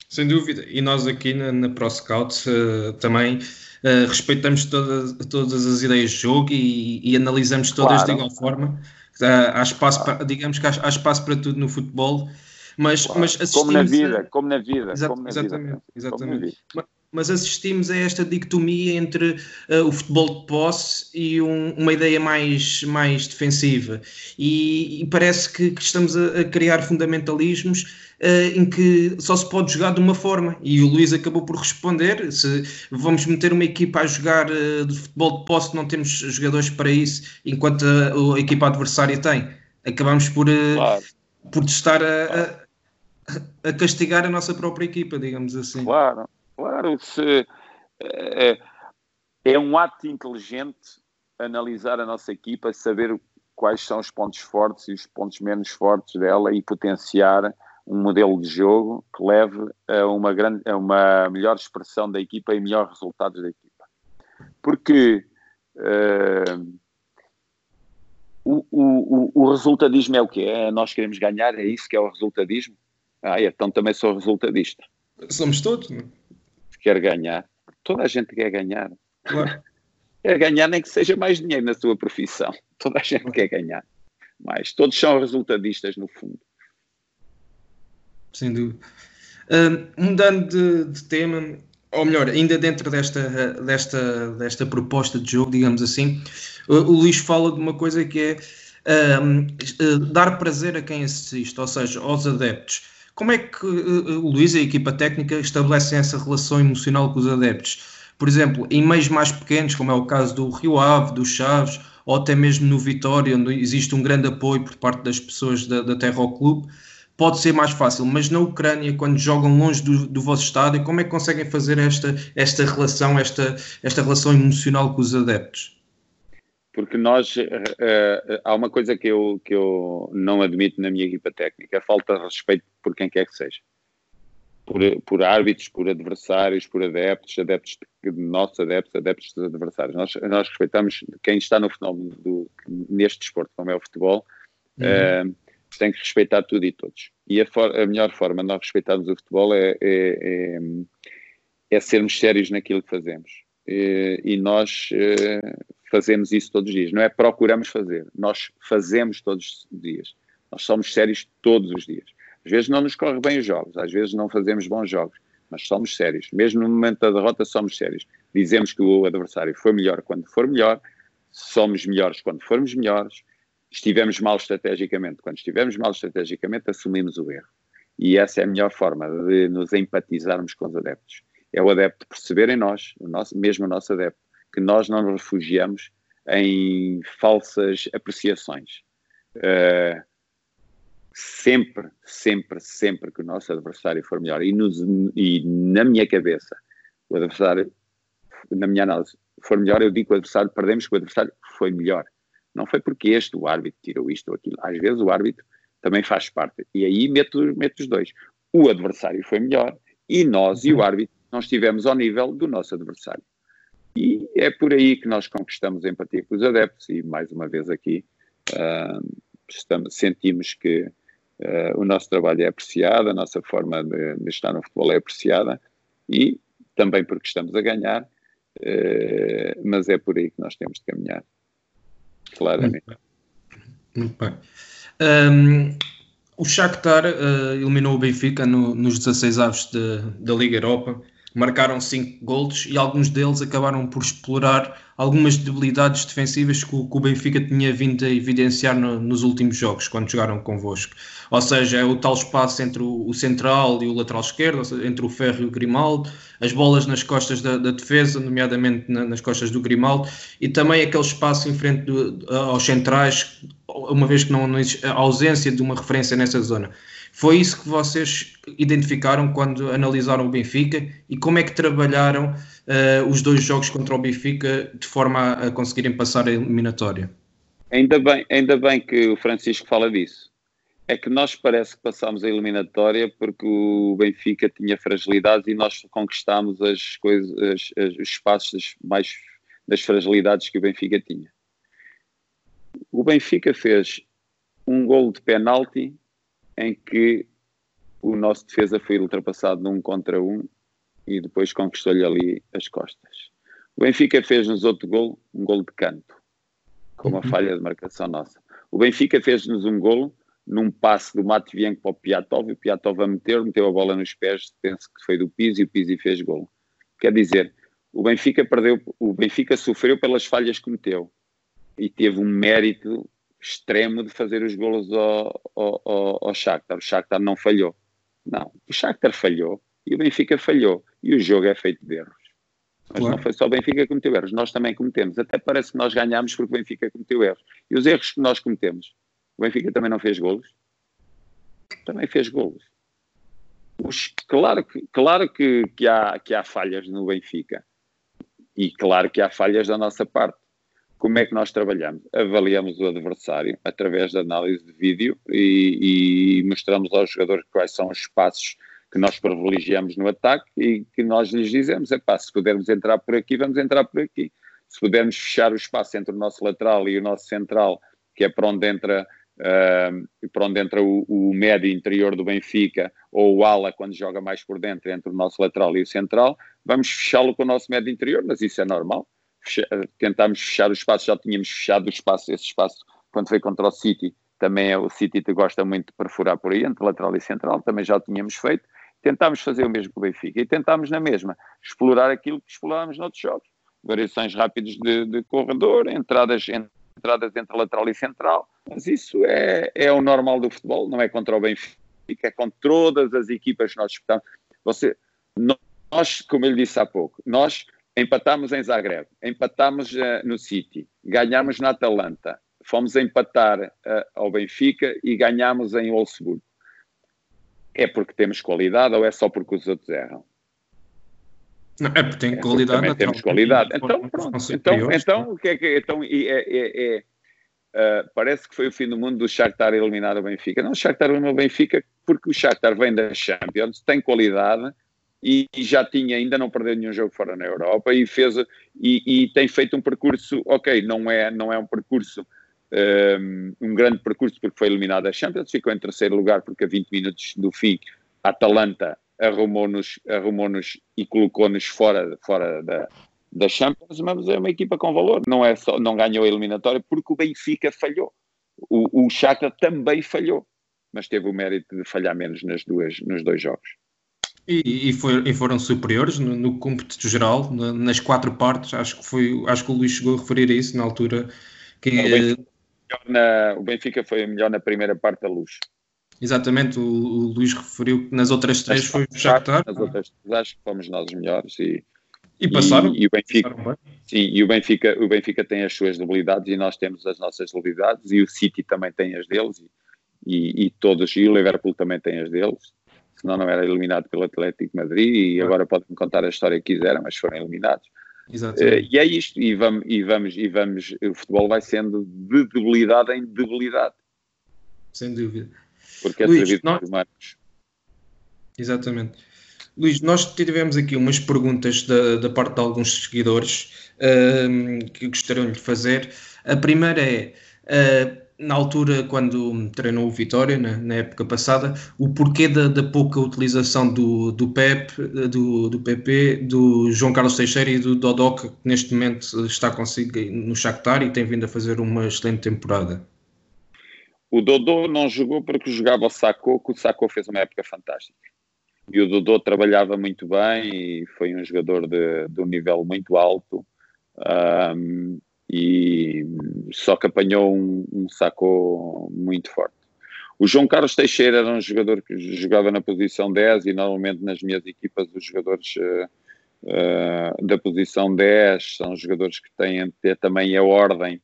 Sem dúvida, e nós aqui na, na ProScout uh, também uh, respeitamos todas, todas as ideias de jogo e, e analisamos todas claro. de igual forma. Uh, há espaço para, digamos que há, há, espaço para tudo no futebol, mas, claro. mas assistimos... Como na vida, como na vida. Como na exatamente, vida. exatamente. Mas, mas assistimos a esta dicotomia entre uh, o futebol de posse e um, uma ideia mais, mais defensiva. E, e parece que, que estamos a, a, criar fundamentalismos uh, em que só se pode jogar de uma forma. E o Luís acabou por responder: se vamos meter uma equipa a jogar uh, de futebol de posse, não temos jogadores para isso, enquanto a, a equipa adversária tem. Acabamos por, claro. por estar a, a, a castigar a nossa própria equipa, digamos assim. Claro Claro, se, é, é um ato inteligente analisar a nossa equipa, saber quais são os pontos fortes e os pontos menos fortes dela e potenciar um modelo de jogo que leve a uma, grande, a uma melhor expressão da equipa e melhores resultados da equipa. Porque uh, o, o, o, resultadismo é o que é? Nós queremos ganhar, é isso que é o resultadismo? Ah, então também sou resultadista. Somos todos, não é? Quer ganhar. Toda a gente quer ganhar. Claro. quer ganhar nem que seja mais dinheiro na sua profissão. Toda a gente claro. quer ganhar. Mas todos são resultadistas no fundo. Sem dúvida. Uh, mudando de, de, tema, ou melhor, ainda dentro desta, desta, desta proposta de jogo, digamos assim, o, o Luís fala de uma coisa que é uh, dar prazer a quem assiste, ou seja, aos adeptos. Como é que o Luís e a equipa técnica estabelecem essa relação emocional com os adeptos? Por exemplo, em meios mais pequenos, como é o caso do Rio Ave, do Chaves, ou até mesmo no Vitória, onde existe um grande apoio por parte das pessoas da, da Terra ao Clube, pode ser mais fácil, mas na Ucrânia, quando jogam longe do, do vosso estádio, como é que conseguem fazer esta, esta relação, esta, esta relação emocional com os adeptos? porque nós uh, há uma coisa que eu, que eu não admito na minha equipa técnica, a falta de respeito por quem quer que seja. Por, por árbitros, por adversários, por adeptos, adeptos de nossos adeptos, adeptos dos adversários. Nós, nós respeitamos quem está no fenómeno do, neste desporto, como é o futebol, uhum. uh, tem que respeitar tudo e todos. E a, for, a melhor forma de nós respeitarmos o futebol é, é, é, é sermos sérios naquilo que fazemos. E, e nós fazemos isso todos os dias. Não é procuramos fazer, nós fazemos todos os dias. Nós somos sérios todos os dias. Às vezes não nos corre bem os jogos, às vezes não fazemos bons jogos, mas somos sérios. Mesmo no momento da derrota, somos sérios. Dizemos que o adversário foi melhor quando for melhor, somos melhores quando formos melhores, estivemos mal estrategicamente. Quando estivemos mal estrategicamente, assumimos o erro. E essa é a melhor forma de nos empatizarmos com os adeptos. É o adepto perceber em nós, o nosso, mesmo o nosso adepto, que nós não nos refugiamos em falsas apreciações. Uh, sempre, sempre, sempre que o nosso adversário for melhor, e, nos, e, na minha cabeça, o adversário, na minha análise, for melhor, eu digo que o adversário, perdemos que o adversário foi melhor. Não foi porque este, o árbitro, tirou isto ou aquilo. Às vezes o árbitro também faz parte. E aí meto, meto os dois. O adversário foi melhor e nós e o árbitro não estivemos ao nível do nosso adversário. E é por aí que nós conquistamos a empatia com os adeptos e, mais uma vez aqui, uh, estamos, sentimos que uh, o nosso trabalho é apreciado, a nossa forma de, de, estar no futebol é apreciada e também porque estamos a ganhar, uh, mas é por aí que nós temos de caminhar, claramente. Muito bem. Um, o Shakhtar eliminou o Benfica no, nos 16 aves da Liga Europa marcaram 5 gols e alguns deles acabaram por explorar algumas debilidades defensivas que o, Benfica tinha vindo a evidenciar no, nos últimos jogos, quando jogaram convosco. Ou seja, é o tal espaço entre o, o, central e o lateral esquerdo, seja, entre o Ferro e o Grimaldo, as bolas nas costas da, da defesa, nomeadamente na, nas costas do Grimaldo, e também aquele espaço em frente do, aos centrais, uma vez que não, não existe a ausência de uma referência nessa zona. Foi isso que vocês identificaram quando analisaram o Benfica e como é que trabalharam uh, os dois jogos contra o Benfica de forma a, conseguirem passar a eliminatória? Ainda bem, ainda bem que o Francisco fala disso. É que nós parece que passámos a eliminatória porque o Benfica tinha fragilidades e nós conquistámos as coisas, as, os espaços mais das fragilidades que o Benfica tinha. O Benfica fez um gol de penalti em que o nosso defesa foi ultrapassado num contra um e depois conquistou-lhe ali as costas. O Benfica fez-nos outro gol, um gol de canto, com uma uhum. falha de marcação nossa. O Benfica fez-nos um gol num passe do Matvienko para o Piatov, e o Piatov a meter, meteu a bola nos pés, penso que foi do Pizzi, e o Pizzi fez gol. Quer dizer, o Benfica perdeu, o Benfica sofreu pelas falhas que meteu e teve um mérito extremo de fazer os golos ao, ao, ao, ao Shakhtar. O Shakhtar não falhou. Não, o Shakhtar falhou e o Benfica falhou. E o jogo é feito de erros. Mas claro. não foi só o Benfica que cometeu erros, nós também cometemos. Até parece que nós ganhámos porque o Benfica cometeu erros. E os erros que nós cometemos, o Benfica também não fez golos? Também fez golos. Os, claro que, claro que, que, há, que há falhas no Benfica. E claro que há falhas da nossa parte. Como é que nós trabalhamos? Avaliamos o adversário através da análise de vídeo e, e mostramos aos jogadores quais são os espaços que nós privilegiamos no ataque e que nós lhes dizemos, é pá, se pudermos entrar por aqui, vamos entrar por aqui. Se pudermos fechar o espaço entre o nosso lateral e o nosso central, que é para onde entra, uh, para onde entra o, o médio interior do Benfica, ou o ala quando joga mais por dentro entre o nosso lateral e o central, vamos fechá-lo com o nosso médio interior, mas isso é normal tentámos fechar o espaço, já tínhamos fechado o espaço, esse espaço quando foi contra o City, também é, o City gosta muito de perfurar por aí, entre lateral e central, também já o tínhamos feito, tentámos fazer o mesmo com o Benfica e tentámos na mesma explorar aquilo que explorávamos noutros jogos, variações rápidas de, de corredor, entradas, entradas entre lateral e central, mas isso é, é o normal do futebol, não é contra o Benfica, é contra todas as equipas que nós disputamos. Você, nós, como ele disse há pouco, nós empatámos em Zagreb, empatámos uh, no City, ganhámos na Atalanta, fomos empatar uh, ao Benfica e ganhámos em Wolfsburg. É porque temos qualidade ou é só porque os outros erram? Não, é porque tem é qualidade. Também temos qualidade. Então, pronto. Então, então, o que é que é? Então, é, é, é uh, parece que foi o fim do mundo do Shakhtar eliminar o Benfica. Não, o Shakhtar eliminou o Benfica porque o Shakhtar vem da Champions, tem qualidade e, já tinha, ainda não perdeu nenhum jogo fora na Europa e fez e, e tem feito um percurso, ok, não é, não é um percurso um, um, grande percurso porque foi eliminado a Champions, ficou em terceiro lugar porque a 20 minutos do fim a Atalanta arrumou-nos arrumou e colocou-nos fora, fora da, da Champions, mas é uma equipa com valor, não, é só, não ganhou a eliminatória porque o Benfica falhou. O, o Shakhtar também falhou, mas teve o mérito de falhar menos nas duas, nos dois jogos. E, e, foi, e, foram superiores no, no cômputo geral, na, nas quatro partes. Acho que, foi, acho que o Luís chegou a referir a isso na altura. Que, o, Benfica, na, o Benfica foi melhor na primeira parte da luz. Exatamente, o, o Luís referiu que nas outras três foi o Shakhtar. Nas outras três acho que fomos nós os melhores e, e passaram. E, o Benfica, sim, e o Benfica, o Benfica tem as suas debilidades e nós temos as nossas debilidades e o City também tem as deles e, e, e todos, e o Liverpool também tem as deles senão não era eliminado pelo Atlético Madrid e agora podem contar a história que quiserem, mas foram eliminados. Uh, e é isto, e vamos, e vamos, e vamos, o futebol vai sendo de debilidade em debilidade. Sem dúvida. Porque é servido nós... humanos. Exatamente. Luís, nós tivemos aqui umas perguntas da, da parte de alguns seguidores uh, que gostariam de fazer. A primeira é: uh, na altura, quando treinou o Vitória, na, na época passada, o porquê da, da, pouca utilização do, do PEP, do, do PP, do João Carlos Teixeira e do Dodó, que neste momento está consigo no Shakhtar e tem vindo a fazer uma excelente temporada. O Dodô não jogou porque jogava o Sacco, que o Sacco fez uma época fantástica. E o Dodô trabalhava muito bem e foi um jogador de, de um nível muito alto. Um, e só que apanhou um, um saco muito forte. O João Carlos Teixeira era um jogador que jogava na posição 10 e normalmente nas minhas equipas os jogadores uh, uh, da posição 10 são jogadores que têm de ter também a ordem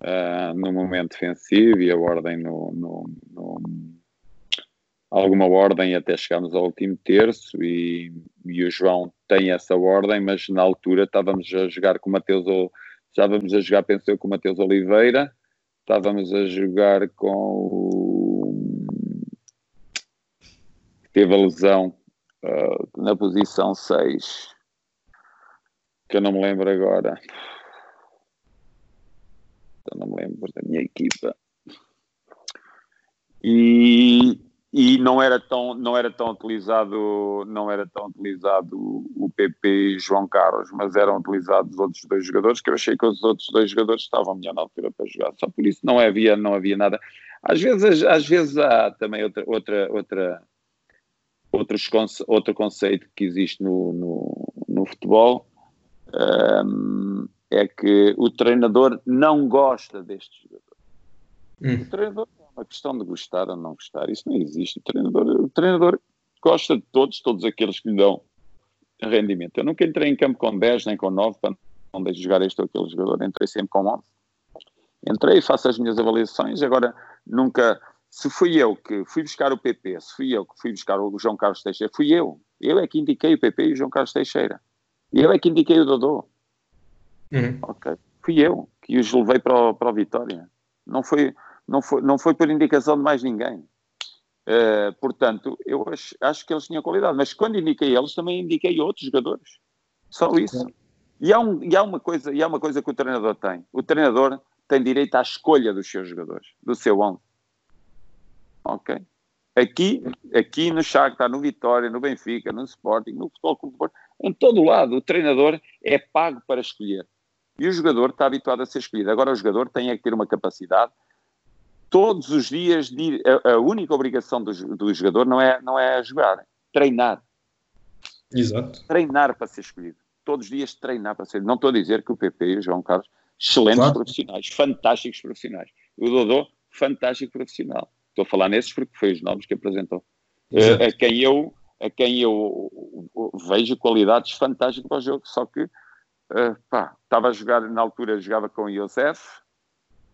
uh, no momento defensivo e a ordem no, no, no alguma ordem até chegarmos ao último terço e, e, o João tem essa ordem, mas na altura estávamos a jogar com o Mateus, estávamos a jogar, penso eu, com o Mateus Oliveira, estávamos a jogar com o teve a lesão uh, na posição 6, que eu não me lembro agora. Eu não me lembro da minha equipa. E, e não era tão não era tão utilizado não era tão utilizado o PP e João Carlos mas eram utilizados outros dois jogadores que eu achei que os outros dois jogadores estavam melhor na altura para jogar. Só por isso não havia não havia nada. Às vezes às vezes há também outra outra outra outros outro conceito que existe no, no, no futebol um, é que o treinador não gosta destes jogadores. Hum. o treinador uma questão de gostar ou não gostar. Isso não existe. O treinador, o treinador gosta de todos, todos aqueles que lhe dão rendimento. Eu nunca entrei em campo com 10 nem com 9 para não deixar jogar este ou aquele jogador. Entrei sempre com 11. Entrei, faço as minhas avaliações. Agora, nunca. Se fui eu que fui buscar o PP, se fui eu que fui buscar o João Carlos Teixeira, fui eu. Eu é que indiquei o PP e o João Carlos Teixeira. Eu é que indiquei o Dodô. Uhum. Ok. Fui eu que os levei para o, para o Vitória. Não foi não foi, não foi por indicação de mais ninguém. Uh, portanto, eu acho, acho, que eles tinham qualidade, mas quando indiquei eles, também indiquei outros jogadores. Só isso. E há, um, e há, uma, coisa, e há uma coisa que o treinador tem. O treinador tem direito à escolha dos seus jogadores, do seu 11. Ok? Aqui, aqui no Shakhtar, no Vitória, no Benfica, no Sporting, no Futebol Clube Porto, em todo lado, o treinador é pago para escolher. E o jogador está habituado a ser escolhido. Agora o jogador tem é que ter uma capacidade todos os dias, de, a, a, única obrigação do, do, jogador não é, não é jogar, treinar. Exato. Treinar para ser escolhido. Todos os dias treinar para ser. Não estou a dizer que o PP e o João Carlos, excelentes claro. profissionais, fantásticos profissionais. O Dodô, fantástico profissional. Estou a falar nesses porque foi os nomes que apresentou. Uh, a quem eu a quem eu vejo qualidades fantásticas para o jogo, só que uh, pá, estava a jogar, na altura jogava com o Iosef,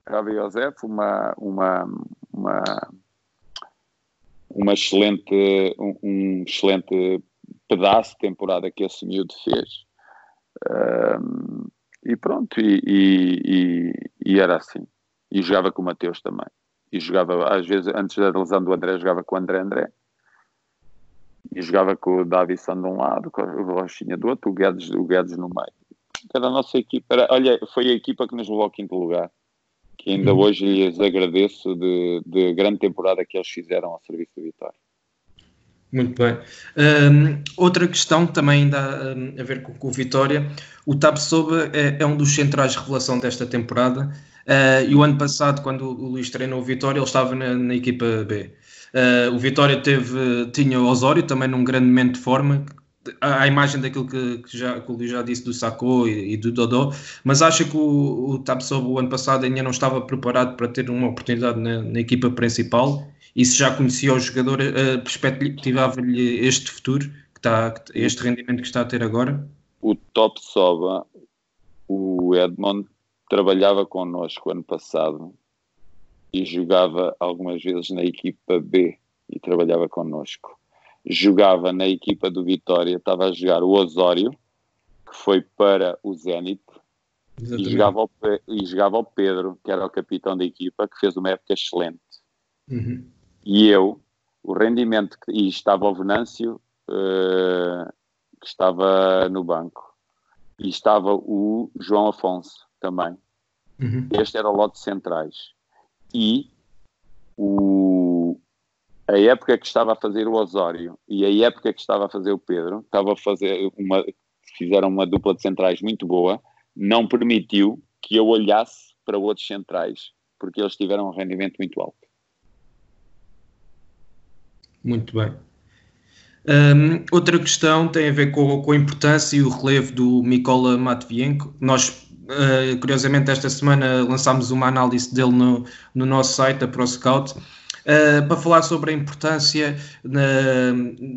Rabi Josef, uma, uma, uma, uma excelente, um, um, excelente pedaço de temporada que esse miúdo fez. Um, e pronto, e, e, e, era assim. E jogava com o Mateus também. E jogava, às vezes, antes da lesão do André, jogava com o André André. E jogava com o Davison de um lado, com o Rochinha do outro, o Guedes, o Guedes no meio. Era a nossa equipa. Era, olha, foi a equipa que nos levou ao quinto lugar que ainda uhum. hoje lhes agradeço de, de grande temporada que eles fizeram ao serviço da Vitória. Muito bem. Um, outra questão também dá um, a ver com, com o Vitória. O Tabsoba é, é um dos centrais de revelação desta temporada. Uh, e o ano passado, quando o Luís treinou o Vitória, ele estava na, na equipa B. Uh, o Vitória teve, tinha o Osório também num grande momento de forma, à imagem daquilo que, que, já, que o Luís já disse do Sacco e, e, do Dodô, mas acha que o, o Tabsoba o ano passado ainda não estava preparado para ter uma oportunidade na, na equipa principal e se já conhecia o jogador, uh, perspectivava-lhe este futuro, que está, este rendimento que está a ter agora? O Top Soba, o Edmond, trabalhava connosco ano passado e jogava algumas vezes na equipa B e trabalhava connosco jogava na equipa do Vitória, estava a jogar o Osório, que foi para o Zenit, e jogava, o, e jogava o Pedro, que era o capitão da equipa, que fez uma época excelente. Uhum. E eu, o rendimento, e estava o Venâncio, uh, que estava no banco, e estava o João Afonso também. Uhum. Este era o lote centrais. E o, a época que estava a fazer o Osório e a época que estava a fazer o Pedro, estava a fazer uma, fizeram uma dupla de centrais muito boa, não permitiu que eu olhasse para outros centrais, porque eles tiveram um rendimento muito alto. Muito bem. Um, outra questão tem a ver com, com, a importância e o relevo do Mikola Matvienko. Nós, uh, curiosamente, esta semana lançámos uma análise dele no, no nosso site, a ProScout, uh, para falar sobre a importância na,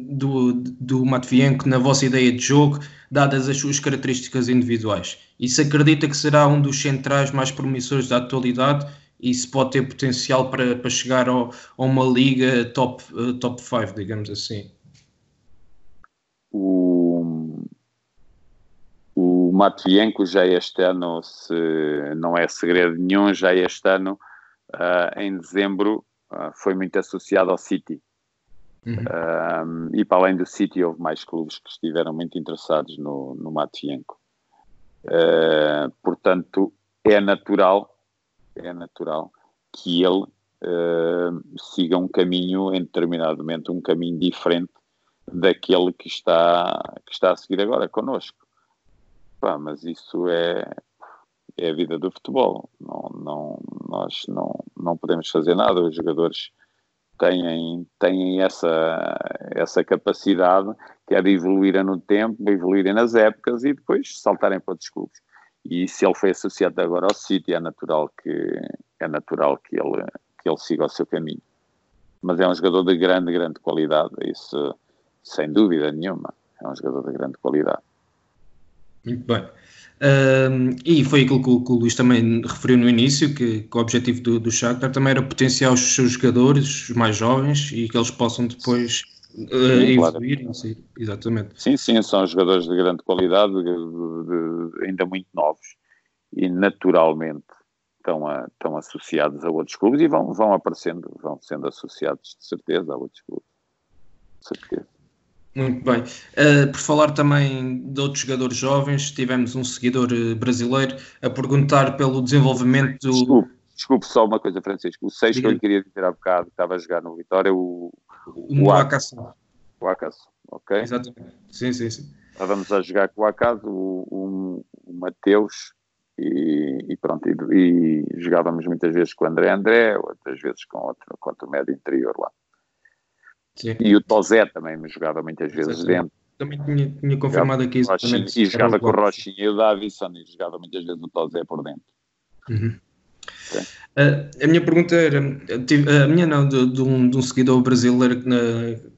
do, do Matvienko na vossa ideia de jogo, dadas as suas características individuais. E se acredita que será um dos centrais mais promissores da atualidade e se pode ter potencial para, para chegar ao, a uma liga top 5, uh, top five, digamos assim. O, o Matvienko já este ano, se não é segredo nenhum, já este ano, uh, em dezembro, uh, foi muito associado ao City. Uhum. e para além do City, houve mais clubes que estiveram muito interessados no, no Matvienko. Uh, portanto, é natural, é natural que ele uh, siga um caminho, em determinado momento, um caminho diferente daquele que está, que está a seguir agora connosco. Pá, mas isso é, é a vida do futebol. Não, não, nós não, não podemos fazer nada. Os jogadores têm, têm essa, essa capacidade que é de evoluírem no tempo, evoluírem nas épocas e depois saltarem para outros clubes. E se ele foi associado agora ao City, é natural que, é natural que, ele, que ele siga o seu caminho. Mas é um jogador de grande, grande qualidade, isso sem dúvida nenhuma. É um jogador de grande qualidade. Muito bem. Um, e foi aquilo que o, que o, Luís também referiu no início, que, que o objetivo do, do Shakhtar também era potenciar os seus jogadores, os mais jovens, e que eles possam depois uh, evoluir. Claro. Exatamente. Sim, sim, são jogadores de grande qualidade, de, de, de, ainda muito novos, e naturalmente estão, a, estão associados a outros clubes e vão, vão aparecendo, vão sendo associados de certeza a outros clubes. De certeza. Muito bem. Uh, por falar também de outros jogadores jovens, tivemos um seguidor uh, brasileiro a perguntar pelo desenvolvimento do. Desculpe, desculpe só uma coisa, Francisco. O sexto que eu lhe queria dizer há bocado, que estava a jogar no Vitória, o. O, o Acaso. O Acaso, ok? Exatamente. Sim, sim, sim. Estávamos a jogar com o Acaso, o, o, o Mateus e, e, pronto. E, e, jogávamos muitas vezes com o André André, outras vezes com outro, com outro médio interior lá. Sim. E o Tozé também me jogava muitas vezes Exatamente. dentro. Também tinha, tinha confirmado aqui isso. E jogava com o Rochinha e o Davison e jogava muitas vezes o Tozé por dentro. Uhum. Uh, a minha pergunta era, a minha não, de, de, um, de um, seguidor brasileiro que, na,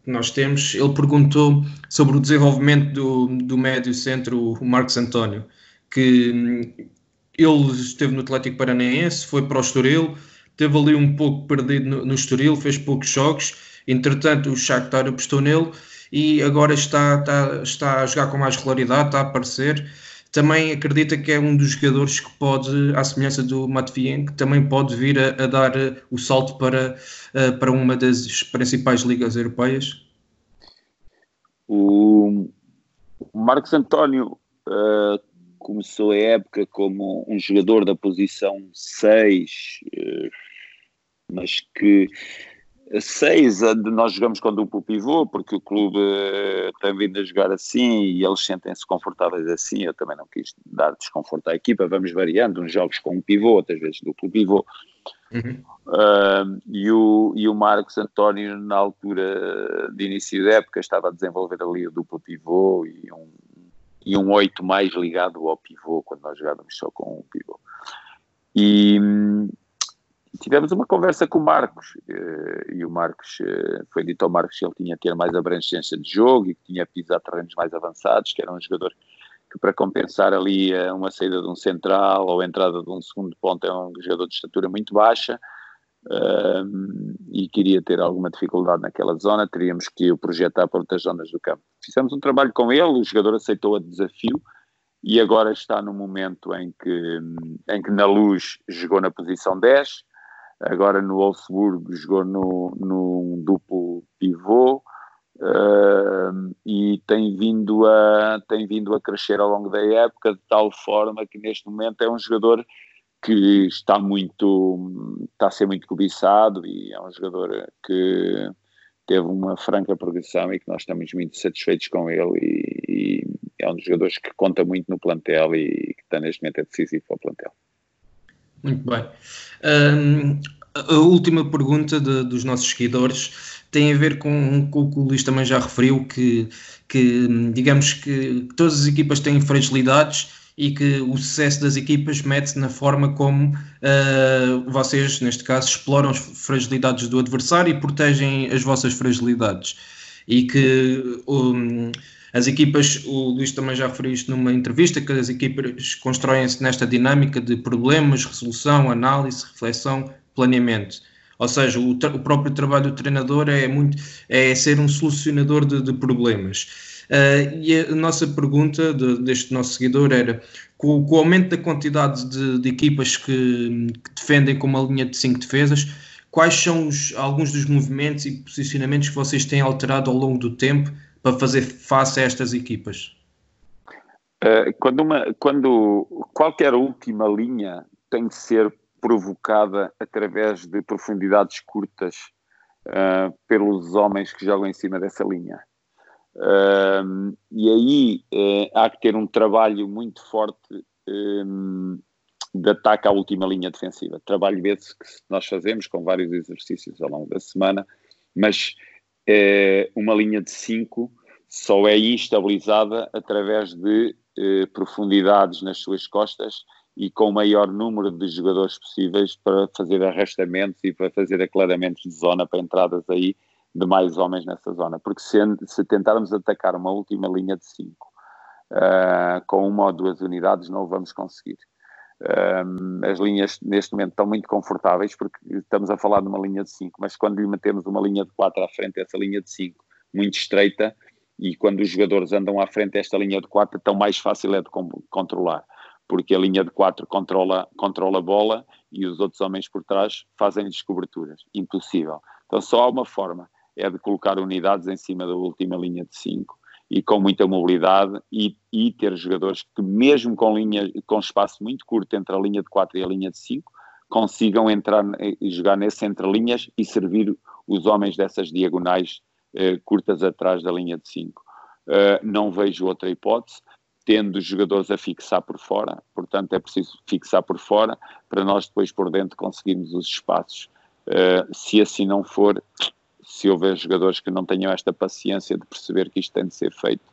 que, nós temos, ele perguntou sobre o desenvolvimento do, do médio centro, o Marcos António, que ele esteve no Atlético Paranaense, foi para o Estoril, teve ali um pouco perdido no, no Estoril, fez poucos jogos, Entretanto, o Shakhtar apostou nele e agora está, está, está a jogar com mais regularidade, está a aparecer. Também acredita que é um dos jogadores que pode, à semelhança do Matvienko, que também pode vir a, a dar eh, o salto para, eh, para uma das principais ligas europeias? O Marcos António uh, começou a época como um jogador da posição 6, uh, mas que seis, nós jogamos com duplo pivô, porque o clube uh, tem vindo a jogar assim e eles sentem-se confortáveis assim. Eu também não quis dar desconforto à equipa, vamos variando, uns jogos com um pivô, outras vezes duplo pivô. Uhum. Uh, e, o, e o Marcos António, na altura de início da época, estava a desenvolver ali o duplo pivô e um, e um 8 mais ligado ao pivô, quando nós jogávamos só com um pivô. E tivemos uma conversa com o Marcos eh, e o Marcos eh, foi dito ao Marcos que ele tinha que ter mais abrangência de jogo e que tinha pisado terrenos mais avançados, que era um jogador que para compensar ali eh, uma saída de um central ou a entrada de um segundo ponto é um jogador de estatura muito baixa um, e queria ter alguma dificuldade naquela zona, teríamos que o projetar para outras zonas do campo. Fizemos um trabalho com ele, o jogador aceitou o desafio e agora está no momento em que, em que na luz jogou na posição 10, agora no Wolfsburg jogou no, no duplo pivô uh, e tem vindo, a, tem vindo a crescer ao longo da época de tal forma que neste momento é um jogador que está muito está a ser muito cobiçado e é um jogador que teve uma franca progressão e que nós estamos muito satisfeitos com ele e, e é um dos jogadores que conta muito no plantel e que está neste momento é decisivo para o plantel. Muito bem. Um, a última pergunta de, dos nossos seguidores tem a ver com, o que o Luís também já referiu, que, que digamos que todas as equipas têm fragilidades e que o sucesso das equipas mete-se na forma como uh, vocês, neste caso, exploram as fragilidades do adversário e protegem as vossas fragilidades. E que um, As equipas, o Luís também já referiu isto numa entrevista, que as equipas constroem-se nesta dinâmica de problemas, resolução, análise, reflexão, planeamento. Ou seja, o, o próprio trabalho do treinador é, muito, é ser um solucionador de, de problemas. Uh, e a nossa pergunta de, deste nosso seguidor era: com, com, o aumento da quantidade de, de equipas que, que, defendem com uma linha de 5 defesas, quais são os, alguns dos movimentos e posicionamentos que vocês têm alterado ao longo do tempo para fazer face a estas equipas? Uh, quando, uma, quando qualquer última linha tem de ser provocada através de profundidades curtas uh, pelos homens que jogam em cima dessa linha. Uh, e aí uh, há que ter um trabalho muito forte um, de ataque à última linha defensiva. Trabalho esse que nós fazemos com vários exercícios ao longo da semana, mas eh, uma linha de 5 só é instabilizada através de profundidades nas suas costas e com o maior número de jogadores possíveis para fazer arrastamentos e para fazer aclaramentos de zona para entradas aí de mais homens nessa zona. Porque se, se tentarmos atacar uma última linha de 5 uh, ah, com uma ou duas unidades, não vamos conseguir. Ah, as linhas neste momento estão muito confortáveis porque estamos a falar de uma linha de 5, mas quando lhe metemos uma linha de 4 à frente, essa linha de 5 muito estreita, e quando os jogadores andam à frente, esta linha de 4 tão mais fácil é de controlar porque a linha de quatro controla, controla a bola e os outros homens por trás fazem-lhes coberturas. Impossível. Então só há uma forma, é de colocar unidades em cima da última linha de cinco e com muita mobilidade e, e ter jogadores que mesmo com, linha, com espaço muito curto entre a linha de quatro e a linha de cinco consigam entrar e jogar nesse entre linhas e servir os homens dessas diagonais eh, curtas atrás da linha de cinco. Uh, não vejo outra hipótese tendo os jogadores a fixar por fora, portanto é preciso fixar por fora para nós depois por dentro conseguirmos os espaços. Uh, se assim não for, se houver jogadores que não tenham esta paciência de perceber que isto tem de ser feito,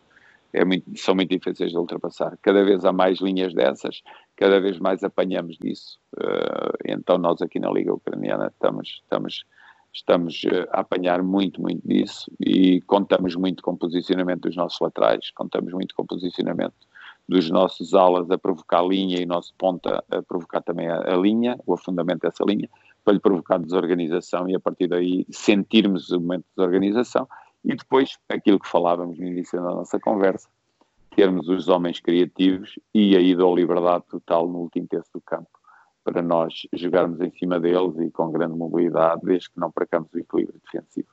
é muito, são muito difíceis de ultrapassar. Cada vez há mais linhas dessas, cada vez mais apanhamos disso. Uh, então nós aqui na Liga Ucraniana estamos, estamos, estamos eh, a apanhar muito, muito disso e contamos muito com o posicionamento dos nossos laterais, contamos muito com o posicionamento dos nossos alas a provocar a linha e nosso ponta a provocar também a, a linha, o afundamento dessa linha, para lhe provocar desorganização e a partir daí sentirmos o momento de desorganização e depois aquilo que falávamos no início da nossa conversa, termos os homens criativos e a ida à liberdade total no último terço do campo para nós jogarmos em cima deles e com grande mobilidade, desde que não percamos o equilíbrio defensivo.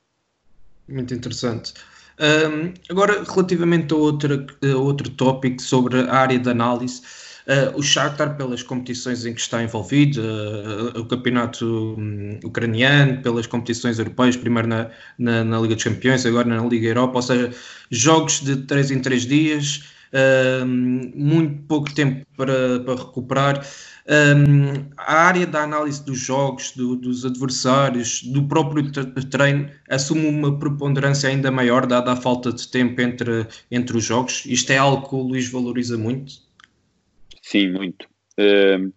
Muito interessante. Um, agora, relativamente a, outra, a outro tópico sobre a área de análise, uh, o Shakhtar, pelas competições em que está envolvido, uh, o campeonato um, ucraniano, pelas competições europeias, primeiro na, na, na, Liga dos Campeões, agora na Liga Europa, ou seja, jogos de 3 em 3 dias, muito pouco tempo para, para recuperar. Um, a área da análise dos jogos, do, dos adversários, do próprio treino, assume uma preponderância ainda maior, dada a falta de tempo entre, entre os jogos. Isto é algo que o Luís valoriza muito? Sim, muito. Uh,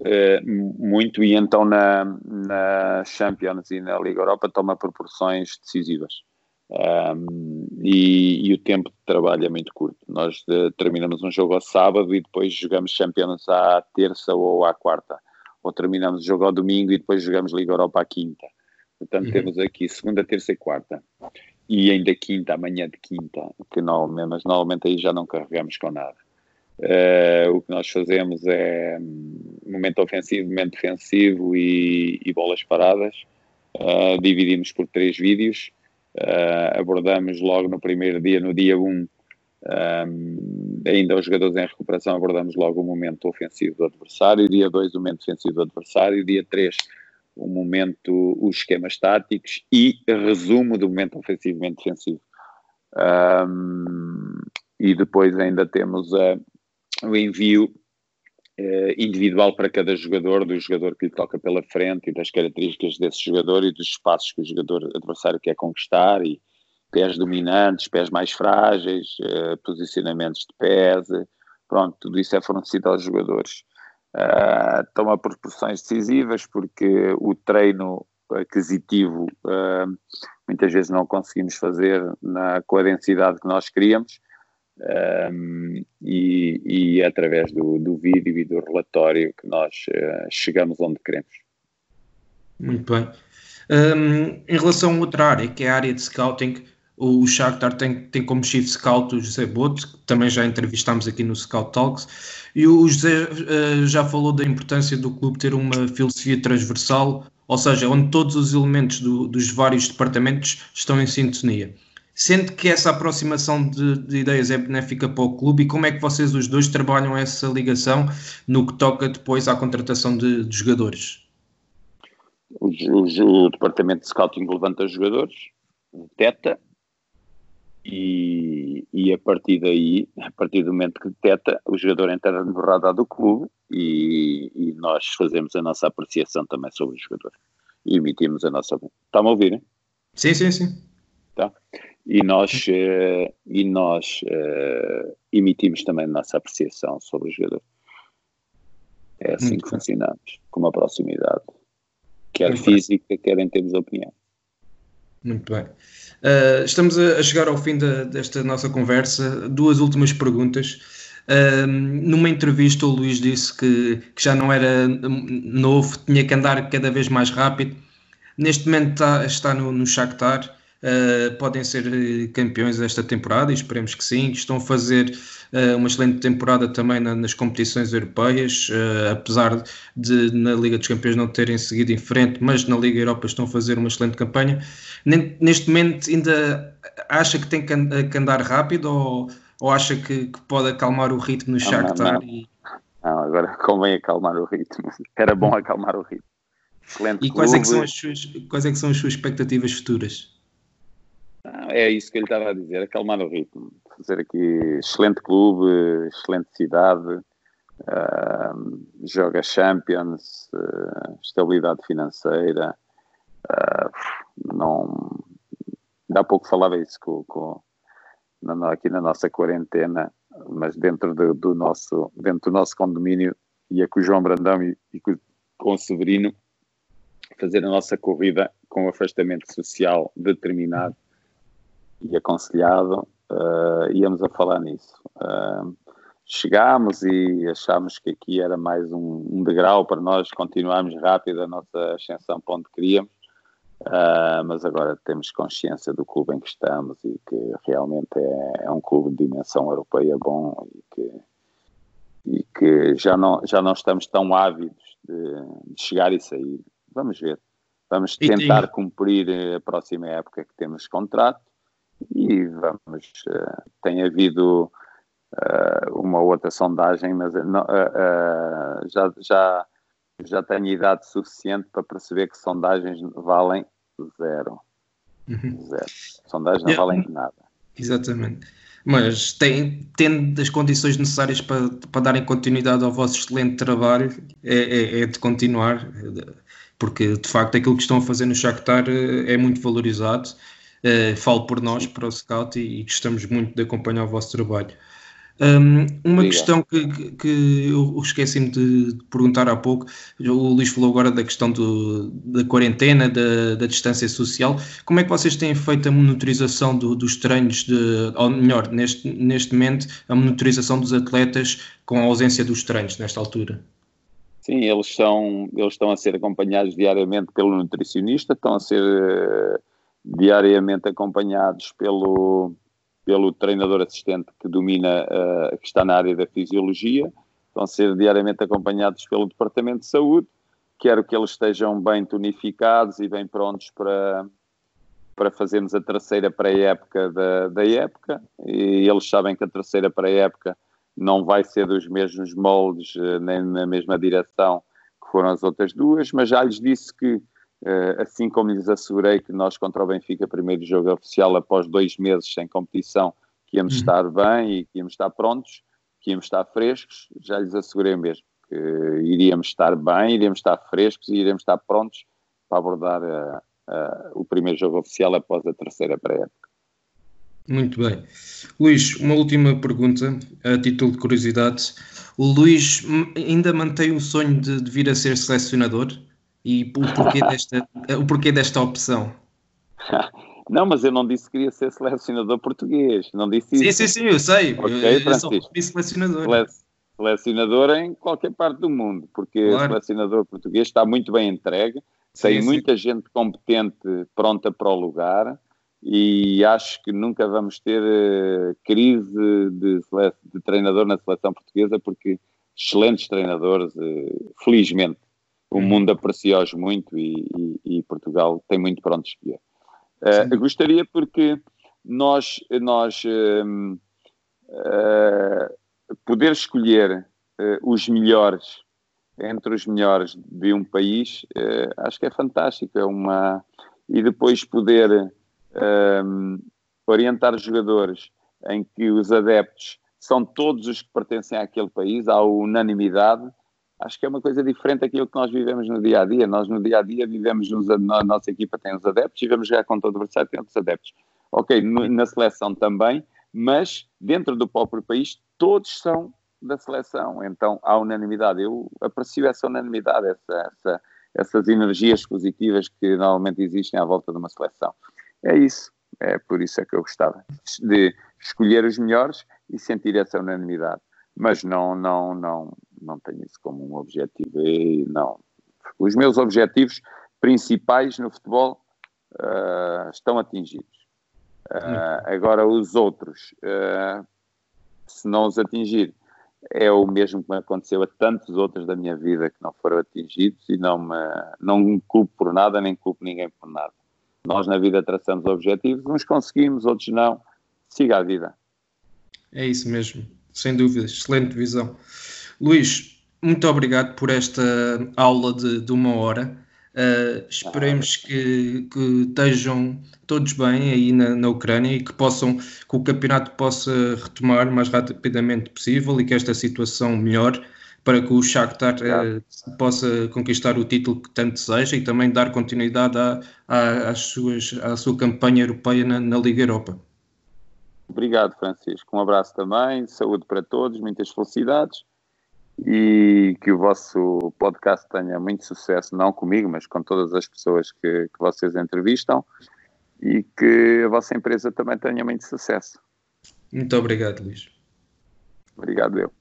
uh, muito, e então na, na Champions e na Liga Europa toma proporções decisivas. Um, e, e, o tempo de trabalho é muito curto. Nós uh, terminamos um jogo ao sábado e depois jogamos Champions à terça ou à quarta. Ou terminamos o jogo ao domingo e depois jogamos Liga Europa à quinta. Portanto, uhum. temos aqui segunda, terça e quarta. E ainda quinta, amanhã de quinta, que normalmente, mas normalmente aí já não carregamos com nada. Uh, o que nós fazemos é um, momento ofensivo, momento defensivo e, e bolas paradas. Uh, dividimos por três vídeos Uh, abordamos logo no primeiro dia, no dia 1, um, um, ainda os jogadores em recuperação, abordamos logo o momento ofensivo do adversário, dia 2 o momento defensivo do adversário, dia 3 o momento, os esquemas táticos e resumo do momento ofensivo e momento defensivo. Um, e depois ainda temos uh, o envio individual para cada jogador, do jogador que lhe toca pela frente e das características desse jogador e dos espaços que o jogador adversário quer conquistar e pés dominantes, pés mais frágeis, uh, posicionamentos de pés, pronto, tudo isso é fornecido aos jogadores. Uh, toma proporções decisivas porque o treino aquisitivo uh, muitas vezes não conseguimos fazer na, com a densidade que nós queríamos um, e, e é através do, do vídeo e do relatório que nós uh, chegamos onde queremos. Muito bem. Um, em relação a outra área, que é a área de scouting, o Shakhtar tem, tem como chief scout o José Boto, que também já entrevistámos aqui no Scout Talks, e o José uh, já falou da importância do clube ter uma filosofia transversal, ou seja, onde todos os elementos do, dos vários departamentos estão em sintonia. Sente que essa aproximação de, de, ideias é benéfica para o clube e como é que vocês os dois trabalham essa ligação no que toca depois à contratação de, de jogadores? O, o, o, departamento de scouting levanta jogadores, deteta e, e, a partir daí, a partir do momento que deteta, o jogador entra no radar do clube e, e, nós fazemos a nossa apreciação também sobre o jogador e emitimos a nossa. Está-me a ouvir? Hein? Sim, sim, sim. Tá. E nós, uh, e nós uh, emitimos também a nossa apreciação sobre o jogador. É assim Muito que bem. funcionamos, com uma proximidade, quer Muito física, bem. quer em termos de opinião. Muito bem. Uh, estamos a, chegar ao fim da, desta nossa conversa. Duas últimas perguntas. Uh, numa entrevista, o Luís disse que, que, já não era novo, tinha que andar cada vez mais rápido. Neste momento está, está no, no Shakhtar. Uh, podem ser campeões desta temporada e esperemos que sim. Estão a fazer uh, uma excelente temporada também na, nas competições europeias, uh, apesar de na Liga dos Campeões não terem seguido em frente, mas na Liga Europa estão a fazer uma excelente campanha. Neste momento ainda acha que tem que andar rápido ou, ou acha que, que pode acalmar o ritmo no Shakhtar? Não, não, e... não, agora convém acalmar o ritmo. Era bom acalmar o ritmo. Excelente e quais é, são as suas, quais é que são as suas expectativas futuras? É isso que ele estava a dizer, acalmar o ritmo. Fazer aqui excelente clube, excelente cidade, uh, joga Champions, uh, estabilidade financeira. Uh, não, há pouco falava isso com, com, na, aqui na nossa quarentena, mas dentro do, do, nosso, dentro do nosso condomínio, ia com o João Brandão e, e com, com o Severino fazer a nossa corrida com afastamento social determinado e aconselhado, uh, íamos a falar nisso. Uh, chegámos e achámos que aqui era mais um, um, degrau para nós continuarmos rápido a nossa ascensão para onde queríamos, uh, mas agora temos consciência do clube em que estamos e que realmente é, é um clube de dimensão europeia bom e que, e que já, não, já não estamos tão ávidos de, de chegar e sair. Vamos ver. Vamos tentar cumprir a próxima época que temos contrato e vamos, uh, tem havido uh, uma outra sondagem, mas não, uh, já, já, já tenho idade suficiente para perceber que sondagens valem zero. Uhum. Zero. Sondagens não valem nada. Exatamente. Mas tem, tendo as condições necessárias para, para darem continuidade ao vosso excelente trabalho, é, é, é de continuar, porque de facto aquilo que estão a fazer no Shakhtar é muito valorizado Uh, falo por nós, para o Scout, e, e, gostamos muito de acompanhar o vosso trabalho. Um, uma Obrigado. questão que, que eu esqueci-me de, de, perguntar há pouco, o Luís falou agora da questão do, da quarentena, da, da, distância social. Como é que vocês têm feito a monitorização do, dos treinos, de, ou melhor, neste, neste momento, a monitorização dos atletas com a ausência dos treinos nesta altura? Sim, eles, são, eles estão a ser acompanhados diariamente pelo nutricionista, estão a ser uh, diariamente acompanhados pelo, pelo treinador assistente que domina, uh, que está na área da fisiologia, a ser diariamente acompanhados pelo Departamento de Saúde, quero que eles estejam bem tonificados e bem prontos para, para fazermos a terceira pré-época da, da época, e eles sabem que a terceira pré-época não vai ser dos mesmos moldes, uh, nem na mesma direção que foram as outras duas, mas já lhes disse que assim como lhes assegurei que nós contra o Benfica, primeiro jogo oficial após dois meses sem competição, que íamos uhum. estar bem e que íamos estar prontos, que íamos estar frescos, já lhes assegurei mesmo que iríamos estar bem, iríamos estar frescos e iríamos estar prontos para abordar uh, uh, o primeiro jogo oficial após a terceira pré-época. Muito bem. Luís, uma última pergunta, a título de curiosidade. O Luís ainda mantém o sonho de, de vir a ser selecionador? E o porquê desta, o porquê desta opção. Não, mas eu não disse que queria ser selecionador português. Não disse sim, isso. Sim, sim, eu sei. Okay, eu sou selecionador. Sele selecionador em qualquer parte do mundo, porque claro. o selecionador português está muito bem entregue, sim, tem sim. muita gente competente pronta para o lugar e acho que nunca vamos ter uh, crise de, de, treinador na seleção portuguesa, porque excelentes treinadores, uh, felizmente. O uhum. mundo aprecia-os muito e, e, e, Portugal tem muito para onde escolher. Uh, gostaria porque nós, nós uh, uh, poder escolher os melhores entre os melhores de um país, acho que é fantástico. É uma e depois poder orientar os jogadores em que os adeptos são todos os que pertencem àquele país, há unanimidade acho que é uma coisa diferente daquilo que nós vivemos no dia a dia. Nós no dia a dia vivemos, nos, a nossa equipa tem os adeptos e vamos jogar contra o adversário tem outros adeptos. Ok, no, na seleção também, mas dentro do próprio país todos são da seleção, então há unanimidade. Eu aprecio essa unanimidade, essa, essa, essas energias positivas que normalmente existem à volta de uma seleção. É isso, é por isso é que eu gostava de escolher os melhores e sentir essa unanimidade mas não, não, não, não tenho isso como um objetivo. E não. Os meus objetivos principais no futebol uh, estão atingidos. Uh, agora, os outros, uh, se não os atingir, é o mesmo que me aconteceu a tantos outros da minha vida que não foram atingidos e não me, não me culpo por nada, nem culpo ninguém por nada. Nós na vida traçamos objetivos, uns conseguimos, outros não. Siga a vida. É isso mesmo sem dúvida, excelente visão. Luís, muito obrigado por esta aula de, de uma hora. Uh, esperemos que, que, estejam todos bem aí na, na, Ucrânia e que possam que o campeonato possa retomar o mais rapidamente possível e que esta situação melhore para que o Shakhtar uh, possa conquistar o título que tanto deseja e também dar continuidade à, à, às suas, à sua campanha europeia na, na Liga Europa. Obrigado, Francisco. Um abraço também, saúde para todos, muitas felicidades e que o vosso podcast tenha muito sucesso, não comigo, mas com todas as pessoas que, que vocês entrevistam e que a vossa empresa também tenha muito sucesso. Muito obrigado, Luís. Obrigado, eu.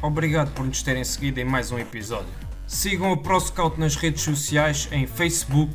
Obrigado por nos terem seguido em mais um episódio. Sigam o ProScout nas redes sociais em Facebook,